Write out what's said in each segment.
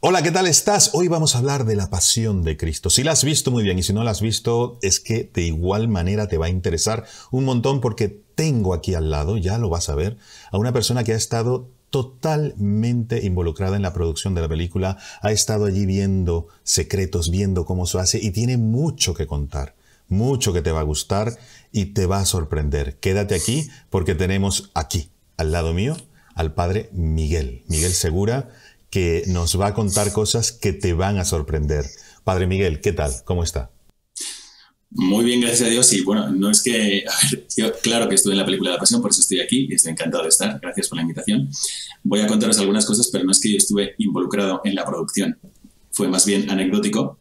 Hola, ¿qué tal estás? Hoy vamos a hablar de la pasión de Cristo. Si la has visto muy bien y si no la has visto, es que de igual manera te va a interesar un montón porque tengo aquí al lado, ya lo vas a ver, a una persona que ha estado totalmente involucrada en la producción de la película, ha estado allí viendo secretos, viendo cómo se hace y tiene mucho que contar, mucho que te va a gustar y te va a sorprender. Quédate aquí porque tenemos aquí, al lado mío, al padre Miguel, Miguel Segura, que nos va a contar cosas que te van a sorprender. Padre Miguel, ¿qué tal? ¿Cómo está? Muy bien, gracias a Dios. Y bueno, no es que, a ver, yo, claro que estuve en la película de la Pasión, por eso estoy aquí y estoy encantado de estar. Gracias por la invitación. Voy a contaros algunas cosas, pero no es que yo estuve involucrado en la producción. Fue más bien anecdótico,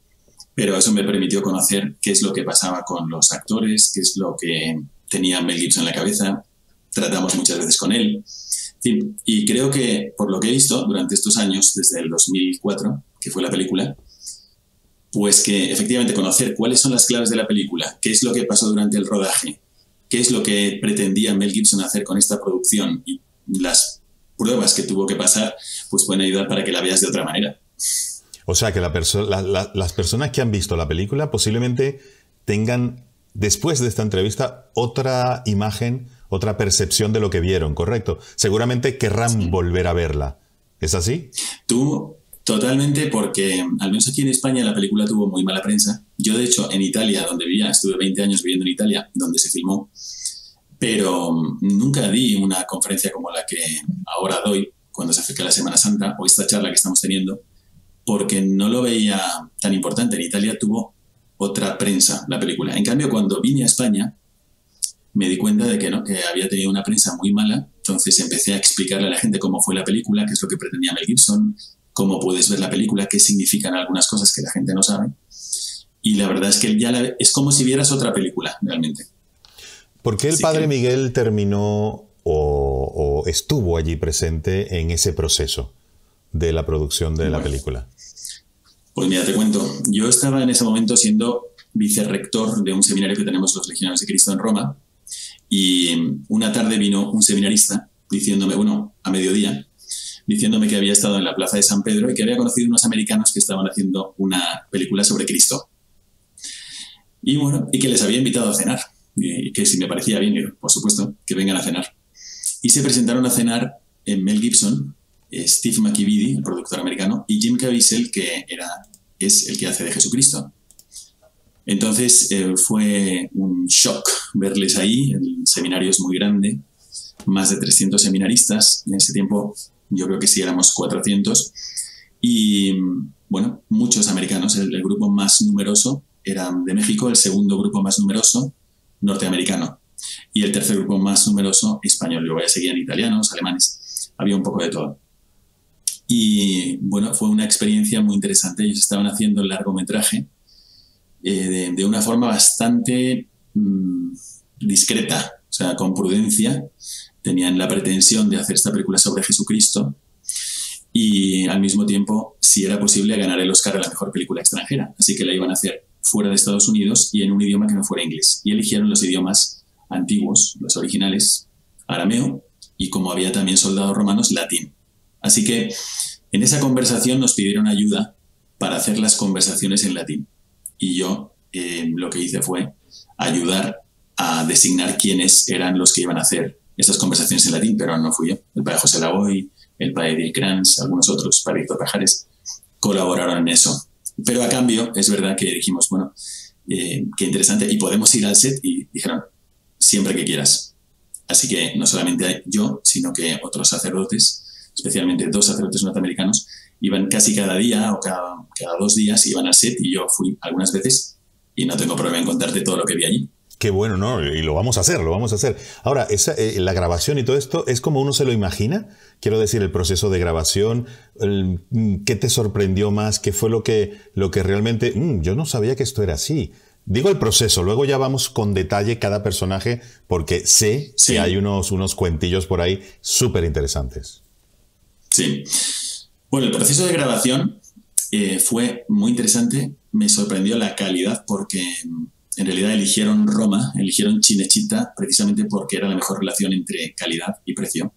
pero eso me permitió conocer qué es lo que pasaba con los actores, qué es lo que tenía Mel Gibson en la cabeza. Tratamos muchas veces con él y creo que, por lo que he visto durante estos años, desde el 2004, que fue la película, pues que efectivamente conocer cuáles son las claves de la película, qué es lo que pasó durante el rodaje, qué es lo que pretendía Mel Gibson hacer con esta producción y las pruebas que tuvo que pasar, pues pueden ayudar para que la veas de otra manera. O sea que las personas que han visto la película posiblemente tengan, después de esta entrevista, otra imagen otra percepción de lo que vieron, ¿correcto? Seguramente querrán volver a verla. ¿Es así? Tú, totalmente, porque al menos aquí en España la película tuvo muy mala prensa. Yo, de hecho, en Italia, donde vivía, estuve 20 años viviendo en Italia, donde se filmó, pero nunca di una conferencia como la que ahora doy cuando se acerca la Semana Santa o esta charla que estamos teniendo, porque no lo veía tan importante. En Italia tuvo otra prensa la película. En cambio, cuando vine a España, me di cuenta de que, ¿no? que había tenido una prensa muy mala, entonces empecé a explicarle a la gente cómo fue la película, qué es lo que pretendía Mel Gibson, cómo puedes ver la película, qué significan algunas cosas que la gente no sabe. Y la verdad es que ya es como si vieras otra película, realmente. ¿Por qué el padre Miguel terminó o, estuvo allí presente en ese proceso de la producción de la película? Pues mira, te cuento. Yo estaba en ese momento siendo vicerrector de un seminario que tenemos los Legionarios de Cristo en Roma, y una tarde vino un seminarista diciéndome, bueno, a mediodía, diciéndome que había estado en la plaza de San Pedro y que había conocido unos americanos que estaban haciendo una película sobre Cristo. Y bueno, y que les había invitado a cenar. Y que si me parecía bien, por supuesto, que vengan a cenar. Y se presentaron a cenar en Mel Gibson, eh, Steve McKibidi, productor americano, y Jim Caviezel, que era, es el que hace de Jesucristo. Entonces eh, fue un shock verles ahí, el seminario es muy grande, más de 300 seminaristas, en ese tiempo yo creo que sí éramos 400, y bueno, muchos americanos, el, grupo más numeroso era de México, el segundo grupo más numeroso norteamericano, y el tercer grupo más numeroso español, luego ya seguían italianos, alemanes, había un poco de todo. Y bueno, fue una experiencia muy interesante, ellos estaban haciendo el largometraje, eh, de, una forma bastante mm, discreta, o sea, con prudencia. Tenían la pretensión de hacer esta película sobre Jesucristo y al mismo tiempo, si era posible, ganar el Oscar a la mejor película extranjera. Así que la iban a hacer fuera de Estados Unidos y en un idioma que no fuera inglés. Y eligieron los idiomas antiguos, los originales, arameo, y como había también soldados romanos, latín. Así que en esa conversación nos pidieron ayuda para hacer las conversaciones en latín y yo eh, lo que hice fue ayudar a designar quiénes eran los que iban a hacer estas conversaciones en latín, pero no fui yo. El padre José Lavoy, el padre Dick Kranz, algunos otros, padre Víctor Pajares, colaboraron en eso. Pero a cambio, es verdad que dijimos, bueno, eh, qué interesante, y podemos ir al set, y dijeron, siempre que quieras. Así que no solamente yo, sino que otros sacerdotes, especialmente dos sacerdotes norteamericanos, iban casi cada día o cada, cada dos días, iban al set y yo fui algunas veces y no tengo problema en contarte todo lo que vi allí. Qué bueno, ¿no? Y lo vamos a hacer, lo vamos a hacer. Ahora, esa, eh, la grabación y todo esto es como uno se lo imagina. Quiero decir, el proceso de grabación, mm, ¿qué te sorprendió más? ¿Qué fue lo que, lo que realmente, mm, yo no sabía que esto era así? Digo el proceso, luego ya vamos con detalle cada personaje, porque sé que hay unos, unos cuentillos por ahí súper interesantes. Sí. Bueno, el proceso de grabación eh, fue muy interesante. Me sorprendió la calidad porque mm, en realidad eligieron Roma, eligieron Chinechita precisamente porque era la mejor relación entre calidad y precio.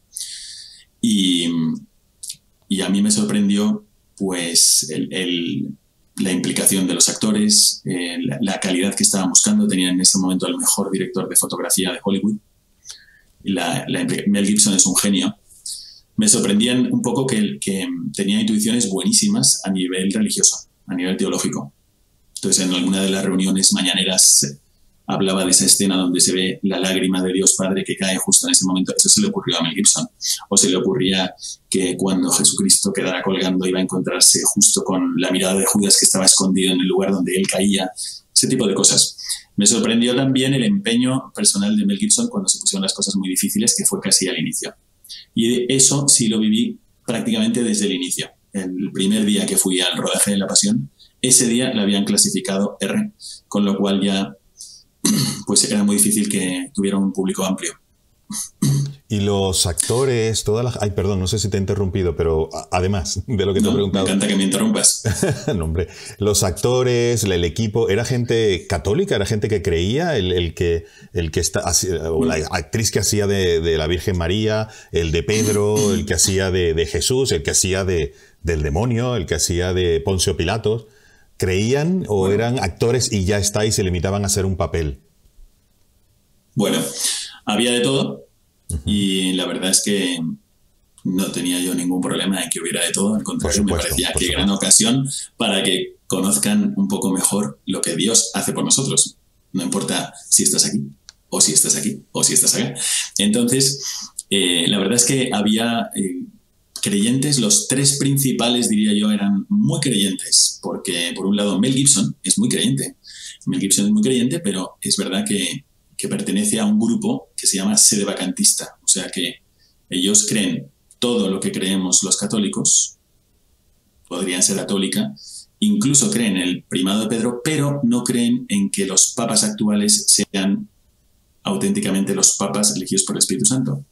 Y, mm, y a mí me sorprendió pues la implicación de los actores, eh, la, calidad que estaban buscando. Tenían en ese momento el mejor director de fotografía de Hollywood. Mel Gibson es un genio. Me sorprendían un poco que, que tenía intuiciones buenísimas a nivel religioso, a nivel teológico. Entonces, en alguna de las reuniones mañaneras hablaba de esa escena donde se ve la lágrima de Dios Padre que cae justo en ese momento. Eso se le ocurrió a Mel Gibson. O se le ocurría que cuando Jesucristo quedara colgando iba a encontrarse justo con la mirada de Judas que estaba escondido en el lugar donde él caía. Ese tipo de cosas. Me sorprendió también el empeño personal de Mel Gibson cuando se pusieron las cosas muy difíciles, que fue casi al inicio. Y eso sí lo viví prácticamente desde el inicio. El primer día que fui al rodaje de La Pasión, ese día la habían clasificado R, con lo cual ya pues era muy difícil que tuviera un público amplio. Y los actores, todas las... Ay, perdón, no sé si te he interrumpido, pero además de lo que te he preguntado... Me encanta que me interrumpas. no, hombre. Los actores, el equipo, ¿era gente católica? ¿Era gente que creía? El, que, el que está... O la actriz que hacía de, la Virgen María, el de Pedro, el que hacía de, Jesús, el que hacía de, del demonio, el que hacía de Poncio Pilatos. ¿Creían o eran actores y ya está y se limitaban a hacer un papel? Bueno, había de todo y la verdad es que no tenía yo ningún problema en que hubiera de todo. Al contrario, me parecía que gran ocasión para que conozcan un poco mejor lo que Dios hace por nosotros. No importa si estás aquí o si estás aquí o si estás acá. Entonces, eh, la verdad es que había eh, creyentes, los tres principales, diría yo, eran muy creyentes, porque por un lado Mel Gibson es muy creyente. Mel Gibson es muy creyente, pero es verdad que, pertenece a un grupo que se llama sede vacantista, o sea que ellos creen todo lo que creemos los católicos, podrían ser católica, incluso creen el primado de Pedro, pero no creen en que los papas actuales sean auténticamente los papas elegidos por el Espíritu Santo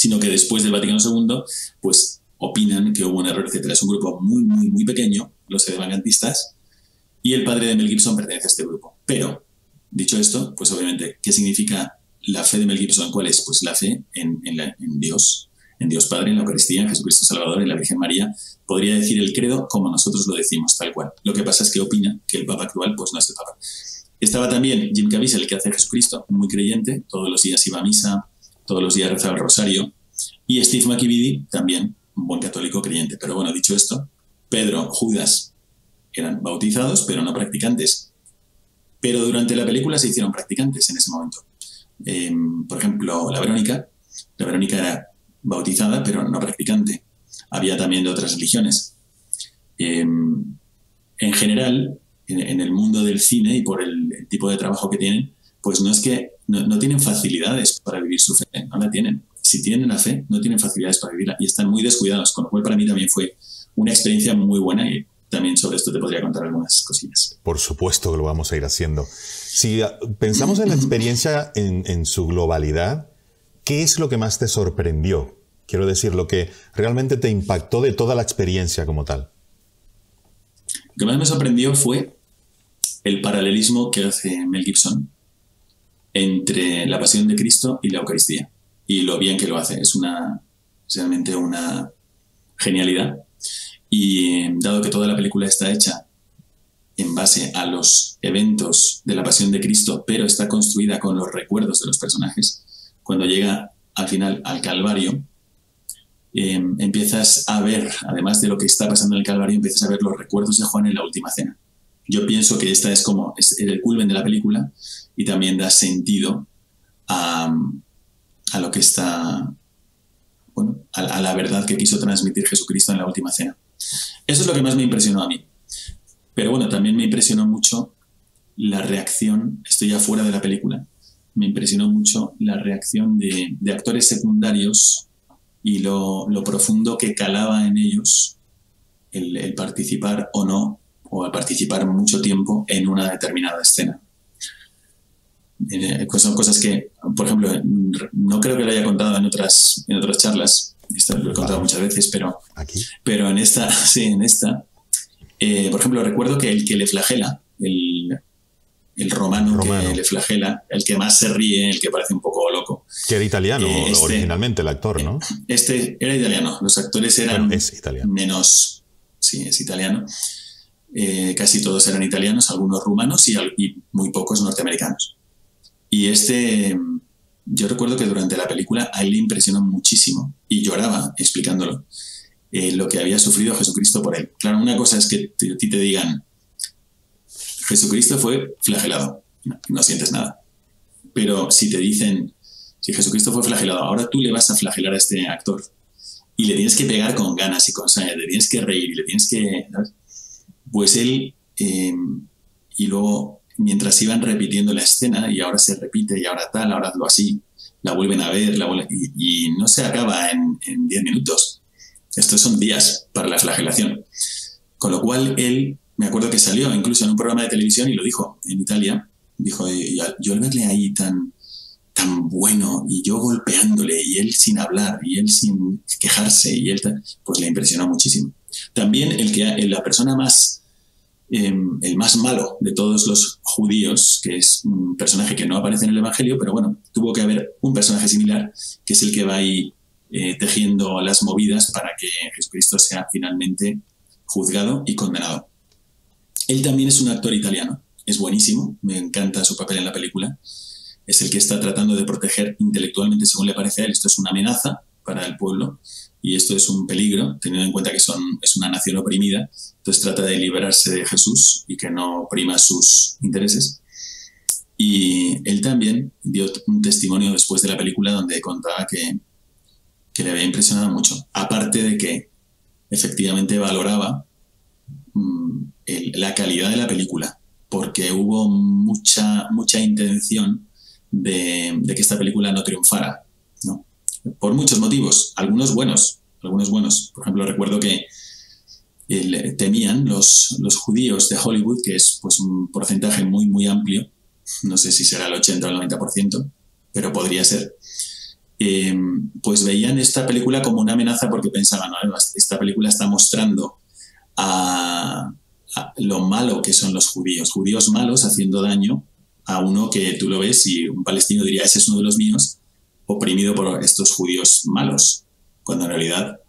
sino que después del Vaticano II, pues opinan que hubo un error, etc. Es un grupo muy, muy, muy pequeño, los sedevangantistas, y el padre de Mel Gibson pertenece a este grupo. Pero, dicho esto, pues obviamente, ¿qué significa la fe de Mel Gibson? ¿Cuál es? Pues la fe en, Dios, en Dios Padre, en la Eucaristía, en Jesucristo Salvador, en la Virgen María. Podría decir el credo como nosotros lo decimos, tal cual. Lo que pasa es que opina que el Papa actual pues no es el Papa. Estaba también Jim Caviezel, el que hace Jesucristo, muy creyente, todos los días iba a misa, todos los días rezaba el rosario. Y Steve McKibidi, también un buen católico creyente. Pero bueno, dicho esto, Pedro, Judas eran bautizados, pero no practicantes. Pero durante la película se hicieron practicantes en ese momento. Em, por ejemplo, la Verónica. La Verónica era bautizada, pero no practicante. Había también de otras religiones. Em, en general, en, el mundo del cine y por el tipo de trabajo que tienen, pues no es que no, tienen facilidades para vivir su fe, no la tienen. Si tienen la fe, no tienen facilidades para vivirla y están muy descuidados, con lo cual para mí también fue una experiencia muy buena también sobre esto te podría contar algunas cosillas. Por supuesto que lo vamos a ir haciendo. Si pensamos en la experiencia en, en su globalidad, ¿qué es lo que más te sorprendió? Quiero decir, lo que realmente te impactó de toda la experiencia como tal. Lo que más me sorprendió fue el paralelismo que hace Mel Gibson entre la pasión de Cristo y la Eucaristía. Y lo bien que lo hace, es una realmente una genialidad. Y dado que toda la película está hecha en base a los eventos de la pasión de Cristo, pero está construida con los recuerdos de los personajes, cuando llega al final al Calvario, em, empiezas a ver, además de lo que está pasando en el Calvario, empiezas a ver los recuerdos de Juan en la última cena. Yo pienso que esta es como es el culmen de la película y también da sentido a, lo que está, bueno, a, la verdad que quiso transmitir Jesucristo en la última cena. Eso es lo que más me impresionó a mí. Pero bueno, también me impresionó mucho la reacción, estoy ya fuera de la película, me impresionó mucho la reacción de, actores secundarios y lo, profundo que calaba en ellos el, participar o no, o el participar mucho tiempo en una determinada escena. Eh, son cosas que, por ejemplo, no creo que lo haya contado en otras, en otras charlas, esto lo he contado muchas veces, pero, pero en esta, sí, en esta, eh, por ejemplo, recuerdo que el que le flagela, el, el romano, que le flagela, el que más se ríe, el que parece un poco loco. Que era italiano este, originalmente el actor, ¿no? Este era italiano, los actores eran menos, sí, es italiano. Eh, casi todos eran italianos, algunos rumanos y, muy pocos norteamericanos. Y este, yo recuerdo que durante la película a él le impresionó muchísimo y lloraba explicándolo, eh, lo que había sufrido Jesucristo por él. Claro, una cosa es que a ti te digan, Jesucristo fue flagelado, no, sientes nada. Pero si te dicen, si Jesucristo fue flagelado, ahora tú le vas a flagelar a este actor y le tienes que pegar con ganas y con sangre, le tienes que reír y le tienes que... Pues él, eh, y luego mientras iban repitiendo la escena y ahora se repite y ahora tal, ahora hazlo así, la vuelven a ver la y, no se acaba en 10 minutos. Estos son días para la flagelación. Con lo cual él, me acuerdo que salió incluso en un programa de televisión y lo dijo en Italia, dijo, yo al verle ahí tan, tan bueno y yo golpeándole y él sin hablar y él sin quejarse y él, pues le impresionó muchísimo. También el que la persona más Em, el más malo de todos los judíos, que es un personaje que no aparece en el Evangelio, pero bueno, tuvo que haber un personaje similar, que es el que va ahí eh, tejiendo las movidas para que Jesucristo sea finalmente juzgado y condenado. Él también es un actor italiano, es buenísimo, me encanta su papel en la película. Es el que está tratando de proteger intelectualmente, según le parece a él, esto es una amenaza para el pueblo, y esto es un peligro, teniendo en cuenta que son, es una nación oprimida, entonces trata de liberarse de Jesús y que no oprima sus intereses. Y él también dio un testimonio después de la película donde contaba que, que le había impresionado mucho, aparte de que efectivamente valoraba mm, la calidad de la película, porque hubo mucha, mucha intención de, que esta película no triunfara. Por muchos motivos, algunos buenos, algunos buenos. Por ejemplo, recuerdo que temían los, los judíos de Hollywood, que es pues un porcentaje muy, muy amplio, no sé si será el 80 o el 90%, pero podría ser, eh, pues veían esta película como una amenaza porque pensaban, esta película está mostrando a, lo malo que son los judíos, judíos malos haciendo daño a uno que tú lo ves y un palestino diría, ese es uno de los míos, oprimido por estos judíos malos, cuando en realidad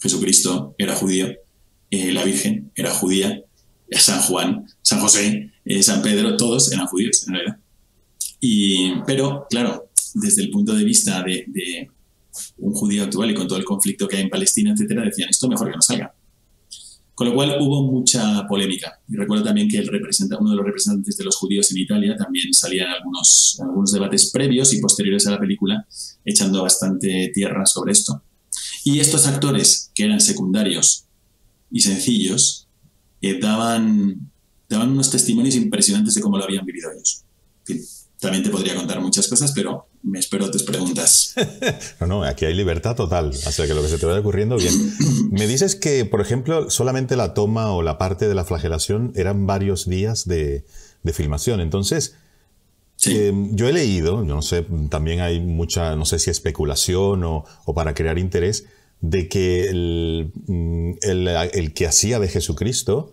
Jesucristo era judío, eh, la Virgen era judía, San Juan, San José, eh, San Pedro, todos eran judíos en realidad. Y, pero, claro, desde el punto de vista de, de, un judío actual y con todo el conflicto que hay en Palestina, etcétera, decían esto mejor que no salga. Con lo cual hubo mucha polémica. Y recuerdo también que uno de los representantes de los judíos en Italia también salía en algunos, debates previos y posteriores a la película, echando bastante tierra sobre esto. Y estos actores, que eran secundarios y sencillos, eh, daban, daban unos testimonios impresionantes de cómo lo habían vivido ellos. también te podría contar muchas cosas, pero me espero tus preguntas. no, no, aquí hay libertad total, o sea que lo que se te vaya ocurriendo, bien. Me dices que, por ejemplo, solamente la toma o la parte de la flagelación eran varios días de, filmación. Entonces, em, yo he leído, yo no sé, también hay mucha, no sé si especulación o, para crear interés, de que el, mm, el que hacía de Jesucristo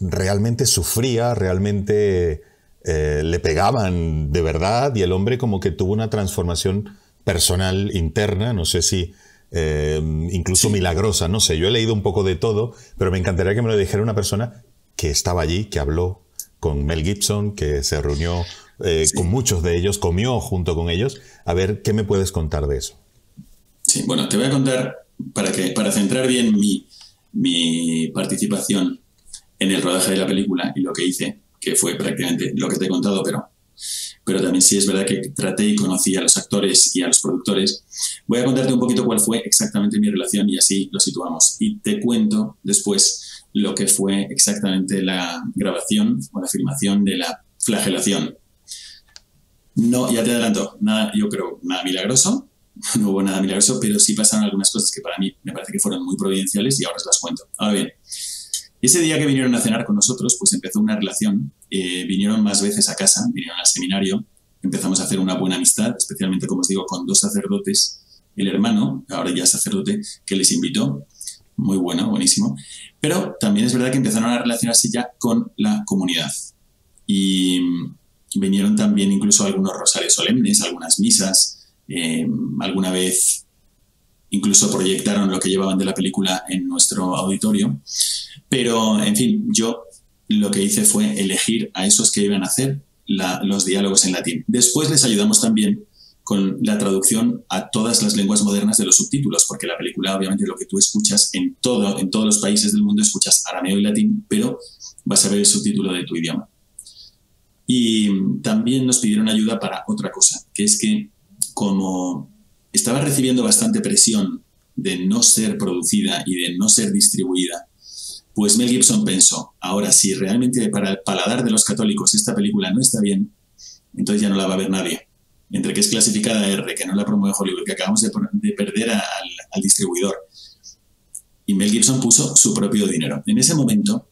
realmente sufría, realmente eh, le pegaban de verdad y el hombre como que tuvo una transformación personal interna, no sé si eh, incluso milagrosa, no sé, yo he leído un poco de todo, pero me encantaría que me lo dijera una persona que estaba allí, que habló con Mel Gibson, que se reunió eh, con muchos de ellos, comió junto con ellos, a ver qué me puedes contar de eso. Sí, bueno, te voy a contar para, que, para centrar bien mi, mi participación en el rodaje de la película y lo que hice que fue prácticamente lo que te he contado, pero, pero también sí es verdad que traté y conocí a los actores y a los productores. Voy a contarte un poquito cuál fue exactamente mi relación y así lo situamos. Y te cuento después lo que fue exactamente la grabación o la filmación de la flagelación. No, ya te adelanto, nada, yo creo, nada milagroso, no hubo nada milagroso, pero sí pasaron algunas cosas que para mí me parece que fueron muy providenciales y ahora os las cuento. Ahora bien, ese día que vinieron a cenar con nosotros, pues empezó una relación. Eh, vinieron más veces a casa, vinieron al seminario, empezamos a hacer una buena amistad, especialmente, como os digo, con dos sacerdotes. El hermano, ahora ya sacerdote, que les invitó, muy bueno, buenísimo. Pero también es verdad que empezaron a relacionarse ya con la comunidad. Y vinieron también incluso algunos rosarios solemnes, algunas misas, eh, alguna vez incluso proyectaron lo que llevaban de la película en nuestro auditorio. Pero, en fin, yo lo que hice fue elegir a esos que iban a hacer los diálogos en latín. Después les ayudamos también con la traducción a todas las lenguas modernas de los subtítulos, porque la película, obviamente, lo que tú escuchas en, todo, en todos los países del mundo, escuchas arameo y latín, pero vas a ver el subtítulo de tu idioma. Y también nos pidieron ayuda para otra cosa, que es que como estaba recibiendo bastante presión de no ser producida y de no ser distribuida, pues Mel Gibson pensó, ahora si realmente para el paladar de los católicos esta película no está bien, entonces ya no la va a ver nadie. Entre que es clasificada R, que no la promueve Hollywood, que acabamos de, perder al, distribuidor. Y Mel Gibson puso su propio dinero. En ese momento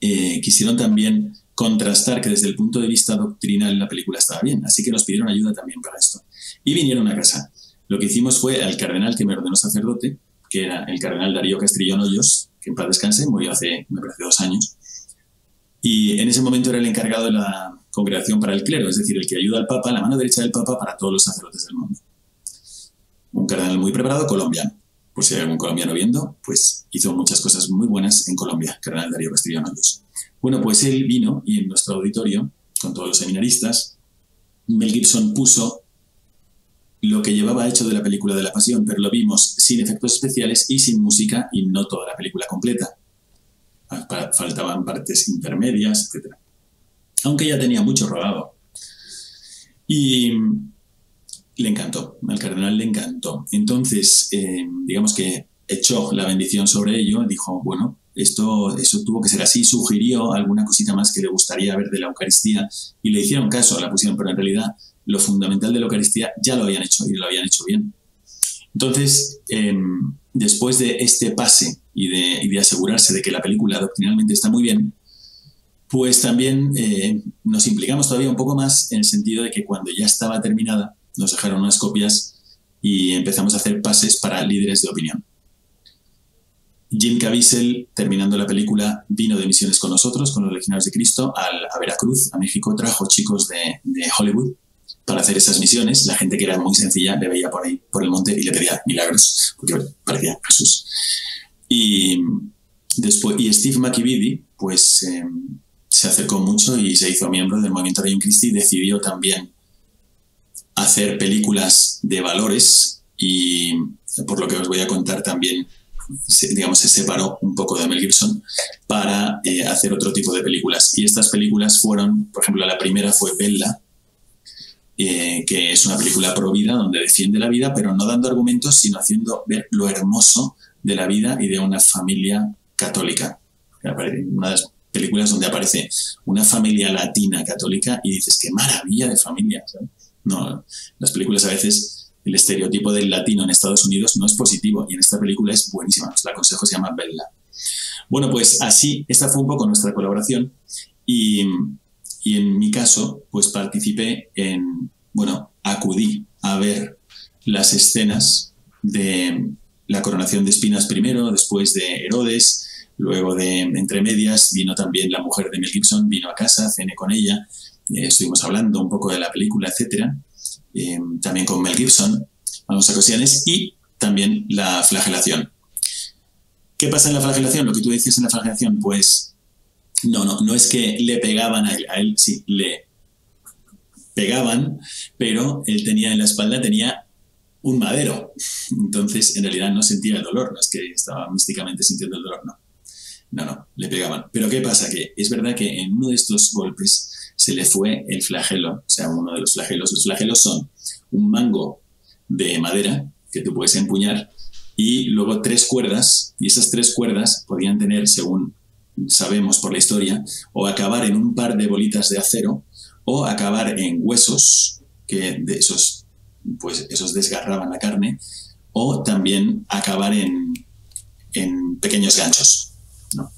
eh, quisieron también contrastar que desde el punto de vista doctrinal la película estaba bien, así que nos pidieron ayuda también para esto. Y vinieron a casa. Lo que hicimos fue al cardenal que me ordenó sacerdote, que era el cardenal Darío Castrillón Hoyos, que en paz descanse, murió hace, me parece, dos años. Y en ese momento era el encargado de la congregación para el clero, es decir, el que ayuda al Papa, la mano derecha del Papa para todos los sacerdotes del mundo. Un cardenal muy preparado, colombiano. Por si hay algún colombiano viendo, pues hizo muchas cosas muy buenas en Colombia, cardenal Darío Castrillón Hoyos. Bueno, pues él vino y en nuestro auditorio, con todos los seminaristas, Mel Gibson puso lo que llevaba hecho de la película de la Pasión, pero lo vimos sin efectos especiales y sin música y no toda la película completa. Faltaban partes intermedias, etc. Aunque ya tenía mucho rodado. Y le encantó, al cardenal le encantó. Entonces, eh, digamos que echó la bendición sobre ello, dijo, bueno, esto, eso tuvo que ser así, sugirió alguna cosita más que le gustaría ver de la Eucaristía y le hicieron caso, la pusieron, pero en realidad lo fundamental de la Eucaristía ya lo habían hecho y lo habían hecho bien. Entonces, em, después de este pase y de, asegurarse de que la película doctrinalmente está muy bien, pues también eh, nos implicamos todavía un poco más en el sentido de que cuando ya estaba terminada, nos dejaron unas copias y empezamos a hacer pases para líderes de opinión. Jim Caviezel, terminando la película, vino de misiones con nosotros, con los Legionarios de Cristo, a Veracruz, a México, trajo chicos de, Hollywood para hacer esas misiones. La gente que era muy sencilla le veía por ahí, por el monte, y le pedía milagros, porque parecía Jesús. Y, después, y Steve McKibidi, pues em, se acercó mucho y se hizo miembro del movimiento de Christie y decidió también hacer películas de valores y por lo que os voy a contar también digamos, se separó un poco de Mel Gibson para eh, hacer otro tipo de películas. Y estas películas fueron, por ejemplo, la primera fue Bella, eh, que es una película pro vida donde defiende la vida, pero no dando argumentos, sino haciendo ver lo hermoso de la vida y de una familia católica. Una de las películas donde aparece una familia latina católica y dices, qué maravilla de familia. No, las películas a veces el estereotipo del latino en Estados Unidos no es positivo y en esta película es buenísima. Os la aconsejo, se llama Bella. Bueno, pues así, esta fue un poco nuestra colaboración y, y en mi caso, pues participé en, bueno, acudí a ver las escenas de la coronación de espinas primero, después de Herodes, luego de entre medias vino también la mujer de Mel Gibson, vino a casa, cené con ella, eh, estuvimos hablando un poco de la película, etcétera. Em, también con Mel Gibson, en algunas ocasiones, y también la flagelación. ¿Qué pasa en la flagelación? Lo que tú dices en la flagelación, pues no, no, no es que le pegaban a él, a él sí, le pegaban, pero él tenía en la espalda, tenía un madero. Entonces, en realidad no sentía el dolor, no es que estaba místicamente sintiendo el dolor, no. No, no, le pegaban. Pero ¿qué pasa? Que es verdad que en uno de estos golpes se le fue el flagelo, o sea, uno de los flagelos. Los flagelos son un mango de madera que tú puedes empuñar y luego tres cuerdas, y esas tres cuerdas podían tener, según sabemos por la historia, o acabar en un par de bolitas de acero o acabar en huesos, que de esos, pues esos desgarraban la carne, o también acabar en, en pequeños ganchos. ¿no?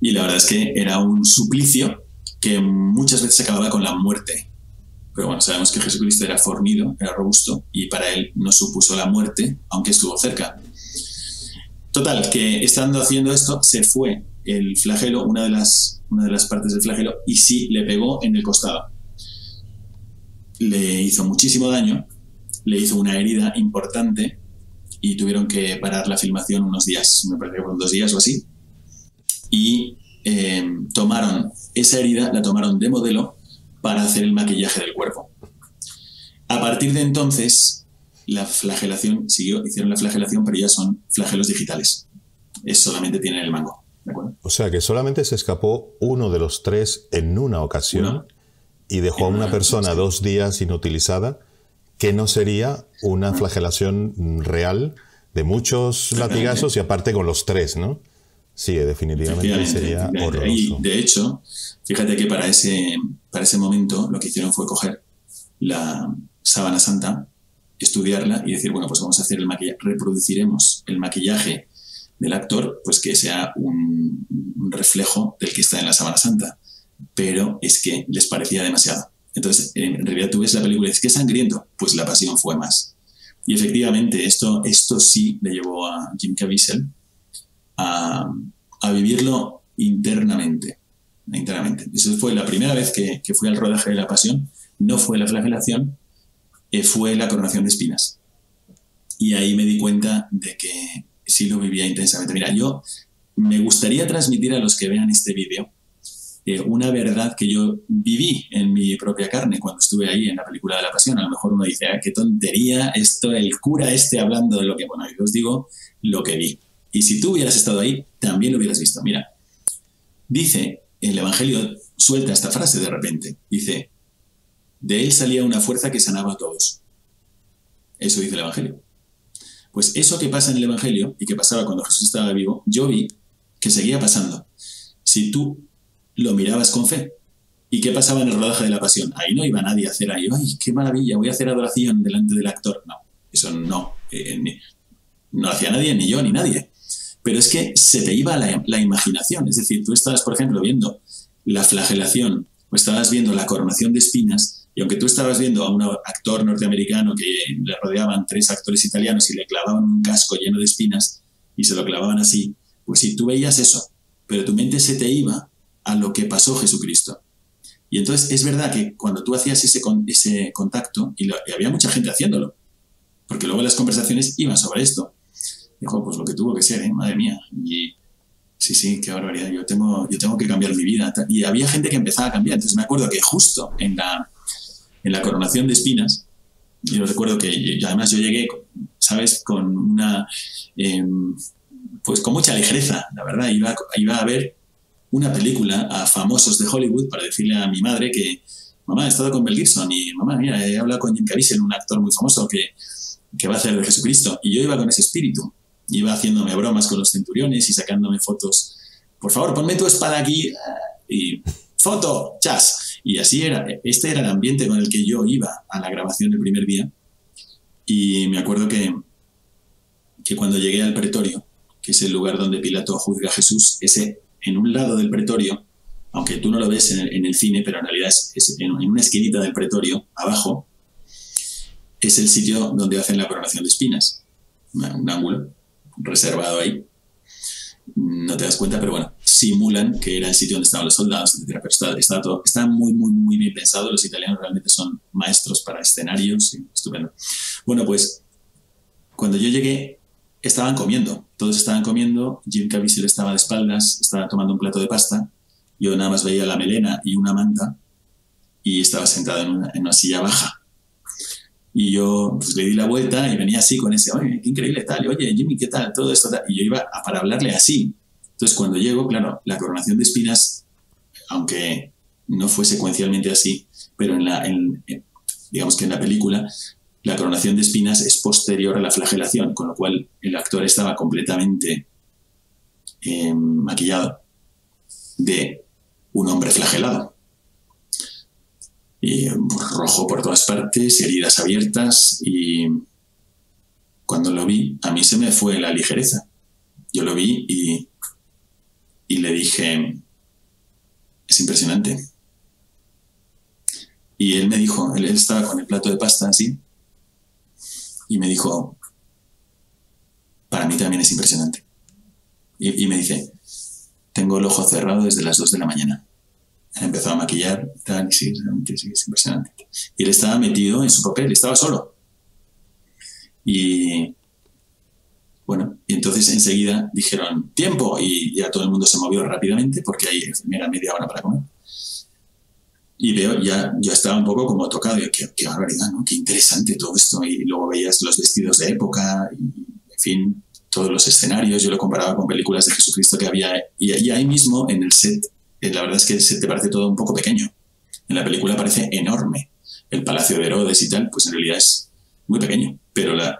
Y la verdad es que era un suplicio que muchas veces acababa con la muerte. Pero bueno, sabemos que Jesucristo era fornido, era robusto, y para él no supuso la muerte, aunque estuvo cerca. Total, que estando haciendo esto, se fue el flagelo, una de las, una de las partes del flagelo, y sí le pegó en el costado. Le hizo muchísimo daño, le hizo una herida importante, y tuvieron que parar la filmación unos días, me parece que fueron dos días o así. Y eh, tomaron esa herida, la tomaron de modelo para hacer el maquillaje del cuerpo. A partir de entonces, la flagelación siguió, hicieron la flagelación, pero ya son flagelos digitales. Es solamente tienen el mango. O sea que solamente se escapó uno de los tres en una ocasión y dejó a una persona dos días inutilizada, que no sería una flagelación real de muchos latigazos y aparte con los tres, ¿no? Sí, definitivamente sería horroroso. de hecho, fíjate que para ese, para ese momento lo que hicieron fue coger la sábana santa, estudiarla y decir, bueno, pues vamos a hacer el maquillaje, reproduciremos el maquillaje del actor, pues que sea un, reflejo del que está en la sábana santa. Pero es que les parecía demasiado. Entonces, en realidad tú ves la película y dices, ¿qué sangriento? Pues la pasión fue más. Y efectivamente, esto, esto sí le llevó a Jim Caviezel a, a vivirlo internamente. internamente. Esa fue la primera vez que, que fui al rodaje de La Pasión. No fue la flagelación, eh, fue la coronación de espinas. Y ahí me di cuenta de que sí lo vivía intensamente. Mira, yo me gustaría transmitir a los que vean este vídeo eh, una verdad que yo viví en mi propia carne cuando estuve ahí en la película de la pasión. A lo mejor uno dice, ah, qué tontería, esto, el cura este hablando de lo que, bueno, yo os digo lo que vi. Y si tú hubieras estado ahí, también lo hubieras visto. Mira, dice, el Evangelio suelta esta frase de repente. Dice, de él salía una fuerza que sanaba a todos. Eso dice el Evangelio. Pues eso que pasa en el Evangelio y que pasaba cuando Jesús estaba vivo, yo vi que seguía pasando. Si tú lo mirabas con fe. ¿Y qué pasaba en el rodaje de la pasión? Ahí no iba nadie a hacer ahí, ¡ay, qué maravilla! Voy a hacer adoración delante del actor. No, eso no. Eh, no hacía nadie, ni yo, ni nadie. Pero es que se te iba la, la imaginación. Es decir, tú estabas, por ejemplo, viendo la flagelación o estabas viendo la coronación de espinas y aunque tú estabas viendo a un actor norteamericano que le rodeaban tres actores italianos y le clavaban un casco lleno de espinas y se lo clavaban así, pues sí, tú veías eso, pero tu mente se te iba a lo que pasó Jesucristo. Y entonces es verdad que cuando tú hacías ese, ese contacto, y, había mucha gente haciéndolo, porque luego las conversaciones iban sobre esto. Dijo, pues lo que tuvo que ser, ¿eh? madre mía. Y sí, sí, qué barbaridad, yo tengo, yo tengo que cambiar mi vida. Y había gente que empezaba a cambiar. Entonces me acuerdo que justo en la, en la coronación de espinas, yo recuerdo que además yo llegué, ¿sabes?, con una, em, pues con mucha ligereza, la verdad, iba, iba a ver una película a famosos de Hollywood para decirle a mi madre que, mamá, he estado con Mel Gibson y mamá, mira, he hablado con Jim Caviezel, un actor muy famoso que, que va a hacer de Jesucristo. Y yo iba con ese espíritu, iba haciéndome bromas con los centuriones y sacándome fotos. Por favor, ponme tu espada aquí y foto, chas. Y así era, este era el ambiente con el que yo iba a la grabación del primer día. Y me acuerdo que, que cuando llegué al pretorio, que es el lugar donde Pilato juzga a Jesús, ese en un lado del pretorio, aunque tú no lo ves en el, cine, pero en realidad es, en, una esquinita del pretorio, abajo, es el sitio donde hacen la coronación de espinas. Un ángulo reservado ahí. No te das cuenta, pero bueno, simulan que era el sitio donde estaban los soldados, etc. Pero está, todo, está muy, muy, muy bien pensado. Los italianos realmente son maestros para escenarios. Estupendo. Bueno, pues cuando yo llegué, estaban comiendo. Todos estaban comiendo. Jim Caviezel estaba de espaldas, estaba tomando un plato de pasta. Yo nada más veía la melena y una manta y estaba sentado en una, en una silla baja. Y yo pues, le di la vuelta y venía así con ese, oye, qué increíble tal, oye, Jimmy, ¿qué tal? Todo esto. Y yo iba para hablarle así. Entonces, cuando llego, claro, la coronación de espinas, aunque no fue secuencialmente así, pero en la, digamos que en la película, la coronación de espinas es posterior a la flagelación, con lo cual el actor estaba completamente eh, maquillado de un hombre flagelado. Y rojo por todas partes, heridas abiertas y cuando lo vi, a mí se me fue la ligereza. Yo lo vi y y le dije, es impresionante. Y él me dijo, él estaba con el plato de pasta así, y me dijo, para mí también es impresionante. Y, me dice, tengo el ojo cerrado desde las 2 de la mañana. Empezó a maquillar, tal, y sí, sí, es impresionante. Y él estaba metido en su papel, estaba solo. Y, Bueno, y entonces enseguida dijeron tiempo y ya todo el mundo se movió rápidamente porque ahí era media hora para comer. Y veo, ya yo estaba un poco como tocado, y qué, qué barbaridad, ¿no? Qué interesante todo esto. Y luego veías los vestidos de época, y, en fin, todos los escenarios. Yo lo comparaba con películas de Jesucristo que había. Y, y ahí mismo, en el set, la verdad es que set te parece todo un poco pequeño. En la película parece enorme. El Palacio de Herodes y tal, pues en realidad es muy pequeño. Pero la,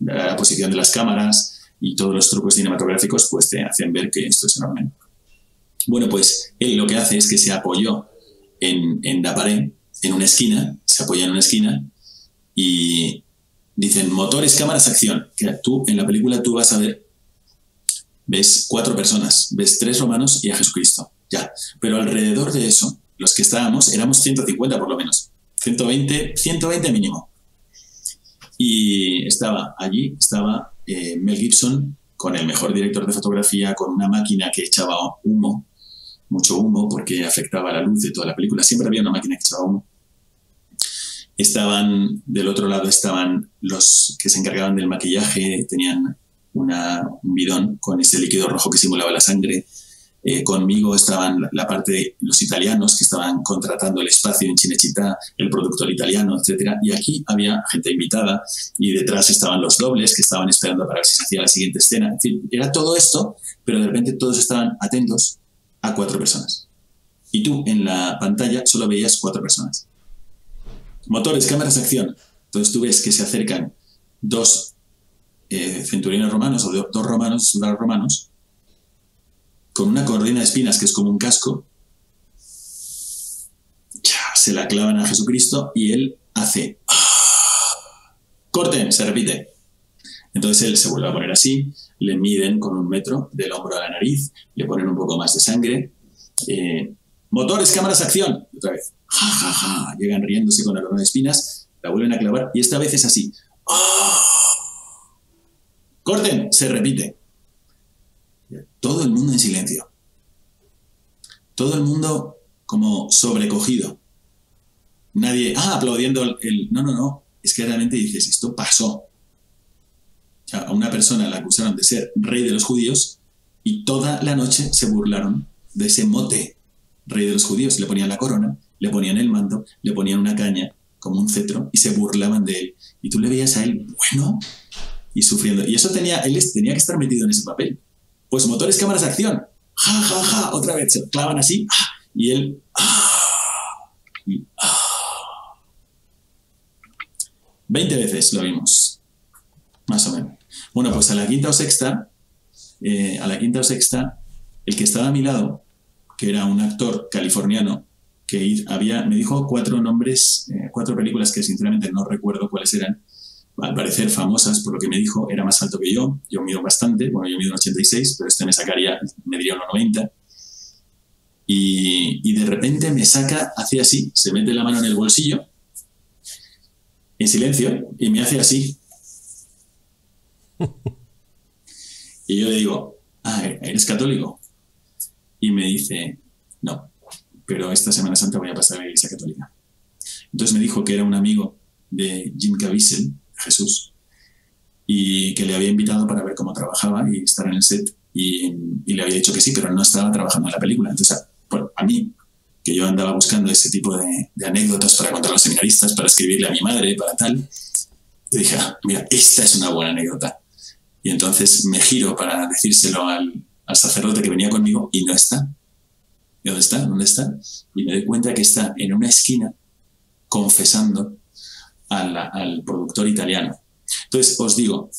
la posición de las cámaras y todos los trucos cinematográficos, pues te hacen ver que esto es enorme. Bueno, pues él lo que hace es que se apoyó en, en la pared, en una esquina, se apoya en una esquina y dicen motores, cámaras, acción. Que tú en la película tú vas a ver, ves cuatro personas, ves tres romanos y a Jesucristo, ya. Pero alrededor de eso, los que estábamos, éramos 150 por lo menos, 120, 120 mínimo. Y estaba allí, estaba eh, Mel Gibson con el mejor director de fotografía, con una máquina que echaba humo, mucho humo porque afectaba la luz de toda la película. Siempre había una máquina que echaba humo. Estaban, del otro lado estaban los que se encargaban del maquillaje, tenían un bidón con ese líquido rojo que simulaba la sangre. Eh, conmigo estaban la, parte de los italianos que estaban contratando el espacio en Cinecittà, el productor italiano, etc. Y aquí había gente invitada y detrás estaban los dobles que estaban esperando para ver si se hacía la siguiente escena. En fin, era todo esto, pero de repente todos estaban atentos a cuatro personas. Y tú en la pantalla solo veías cuatro personas. Motores, cámaras, acción. Entonces tú ves que se acercan dos eh, centuriones romanos o dos romanos, soldados romanos, con una corona de espinas que es como un casco. Se la clavan a Jesucristo y él hace. ¡ah! ¡Corten! Se repite. Entonces él se vuelve a poner así, le miden con un metro del hombro a la nariz, le ponen un poco más de sangre. Eh, motores, cámaras, acción. Otra vez. Ja, ja, ja. Llegan riéndose con la corona de espinas, la vuelven a clavar y esta vez es así. ¡Ah! Corten, se repite. Todo el mundo en silencio. Todo el mundo como sobrecogido. Nadie, ah, aplaudiendo el... No, no, no. Es que realmente dices, esto pasó a una persona la acusaron de ser rey de los judíos y toda la noche se burlaron de ese mote rey de los judíos. Le ponían la corona, le ponían el mando, le ponían una caña como un cetro y se burlaban de él. Y tú le veías a él bueno y sufriendo. Y eso tenía, él tenía que estar metido en ese papel. Pues motores, cámaras acción. Ja, ja, ja. Otra vez se clavan así. Y él. ¡ah! Y, ¡ah! 20 veces lo vimos. Más o menos. Bueno, pues a la quinta o sexta, eh, a la quinta o sexta, el que estaba a mi lado, que era un actor californiano, que había, me dijo cuatro nombres, eh, cuatro películas que sinceramente no recuerdo cuáles eran, al parecer famosas, por lo que me mido era más alto que yo, yo mido bastante, bueno, yo mido un 86, pero este me sacaría, me diría un 90. Y, y de repente me saca, hace así, se mete la mano en el bolsillo, en silencio, y me hace así, y yo le digo, ah, ¿eres católico? Y me dice, no, pero esta Semana Santa voy a pasar a la Iglesia Católica. Entonces me dijo que era un amigo de Jim Caviezel, Jesús, y que le había invitado para ver cómo trabajaba y estar en el set. Y, le había dicho que sí, pero no estaba trabajando en la película. Entonces, a, mí, que yo andaba buscando ese tipo de, anécdotas para contar a los seminaristas, para escribirle a mi madre, para tal, dije, ah, mira, esta es una buena anécdota. Y entonces me giro para decírselo al, sacerdote que venía conmigo y no está. ¿Y dónde está? ¿Dónde está? Y me doy cuenta que está en una esquina confesando al, productor italiano. Entonces os digo,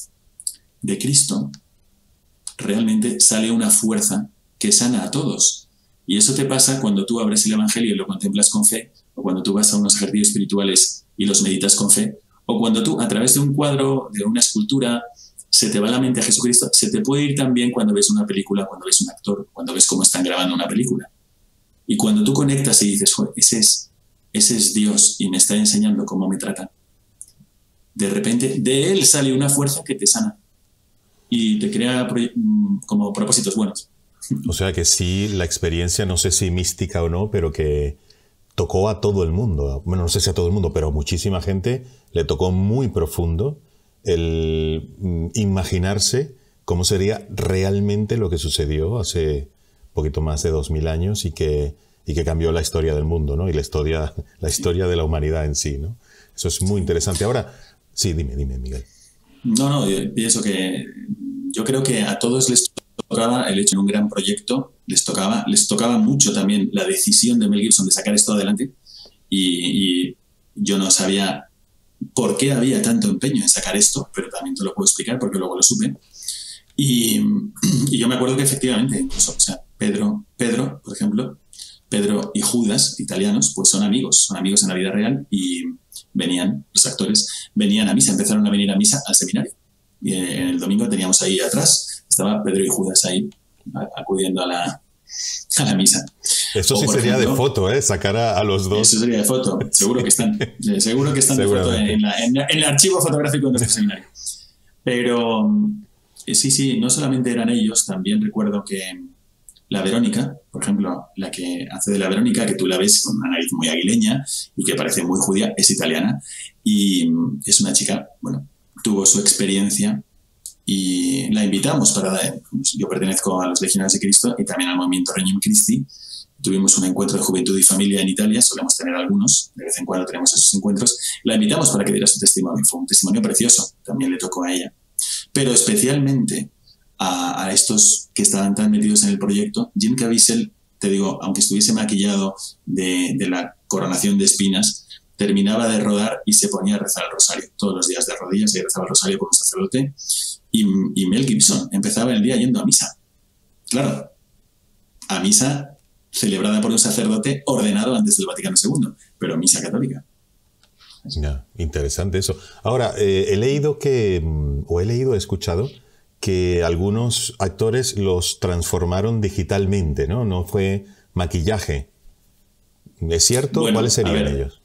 de Cristo realmente sale una fuerza que sana a todos. Y eso te pasa cuando tú abres el Evangelio y lo contemplas con fe, o cuando tú vas a unos ejercicios espirituales y los meditas con fe, o cuando tú a través de un cuadro, de una escultura, se te va la mente a Jesucristo, se te puede ir también cuando ves una película, cuando ves un actor, cuando ves cómo están grabando una película. Y cuando tú conectas y dices, ese es, ese es Dios y me está enseñando cómo me trata, de repente de Él sale una fuerza que te sana y te crea mm, como propósitos buenos. O sea que sí, la experiencia, no sé si mística o no, pero que tocó a todo el mundo. Bueno, no sé si a todo el mundo, pero a muchísima gente le tocó muy profundo el mm, imaginarse cómo sería realmente lo que sucedió hace poquito más de dos mil años y que, y que cambió la historia del mundo, ¿no? Y la historia, la historia de la humanidad en sí, ¿no? Eso es muy interesante. Ahora, sí, dime, dime, Miguel. No, no, pienso que yo creo que a todos les tocaba el hecho de un gran proyecto, les tocaba, les tocaba mucho también la decisión de Mel Gibson de sacar esto adelante y, yo no sabía por qué había tanto empeño en sacar esto, pero también te lo puedo explicar porque luego lo supe. Y, yo me acuerdo que efectivamente, o sea, Pedro, Pedro, por ejemplo, Pedro y Judas, italianos, pues son amigos, son amigos en la vida real y venían, los actores, venían a misa, empezaron a venir a misa al seminario. Y en el domingo teníamos ahí atrás, estaba Pedro y Judas ahí acudiendo a la, a la misa. Eso sí sería de foto, ¿eh? Sacar a, los dos. Eso sería de foto, seguro que están. Eh, seguro que están de foto en, el archivo fotográfico de nuestro seminario. Pero eh, sí, sí, no solamente eran ellos, también recuerdo que la Verónica, por ejemplo, la que hace de la Verónica, que tú la ves con una nariz muy aguileña y que parece muy judía, es italiana. Y es una chica, bueno, tuvo su experiencia y la invitamos para, yo pertenezco a los Legionarios de Cristo y también al movimiento Regnum Christi, tuvimos un encuentro de juventud y familia en Italia, solemos tener algunos, de vez en cuando tenemos esos encuentros, la invitamos para que diera su testimonio, fue un testimonio precioso, también le tocó a ella, pero especialmente a, estos que estaban tan metidos en el proyecto, Jim Caviezel, te digo, aunque estuviese maquillado de, la coronación de espinas, terminaba de rodar y se ponía a rezar el rosario, todos los días de rodillas y rezaba el rosario con un sacerdote, y, y Mel Gibson empezaba el día yendo a misa. Claro, a misa celebrada por un sacerdote ordenado antes del Vaticano II, pero misa católica. interesante eso. Ahora, eh, he leído que, mm, o he leído, he escuchado, que algunos actores los transformaron digitalmente, ¿no? No fue maquillaje. ¿Es cierto? ¿Cuáles serían ellos?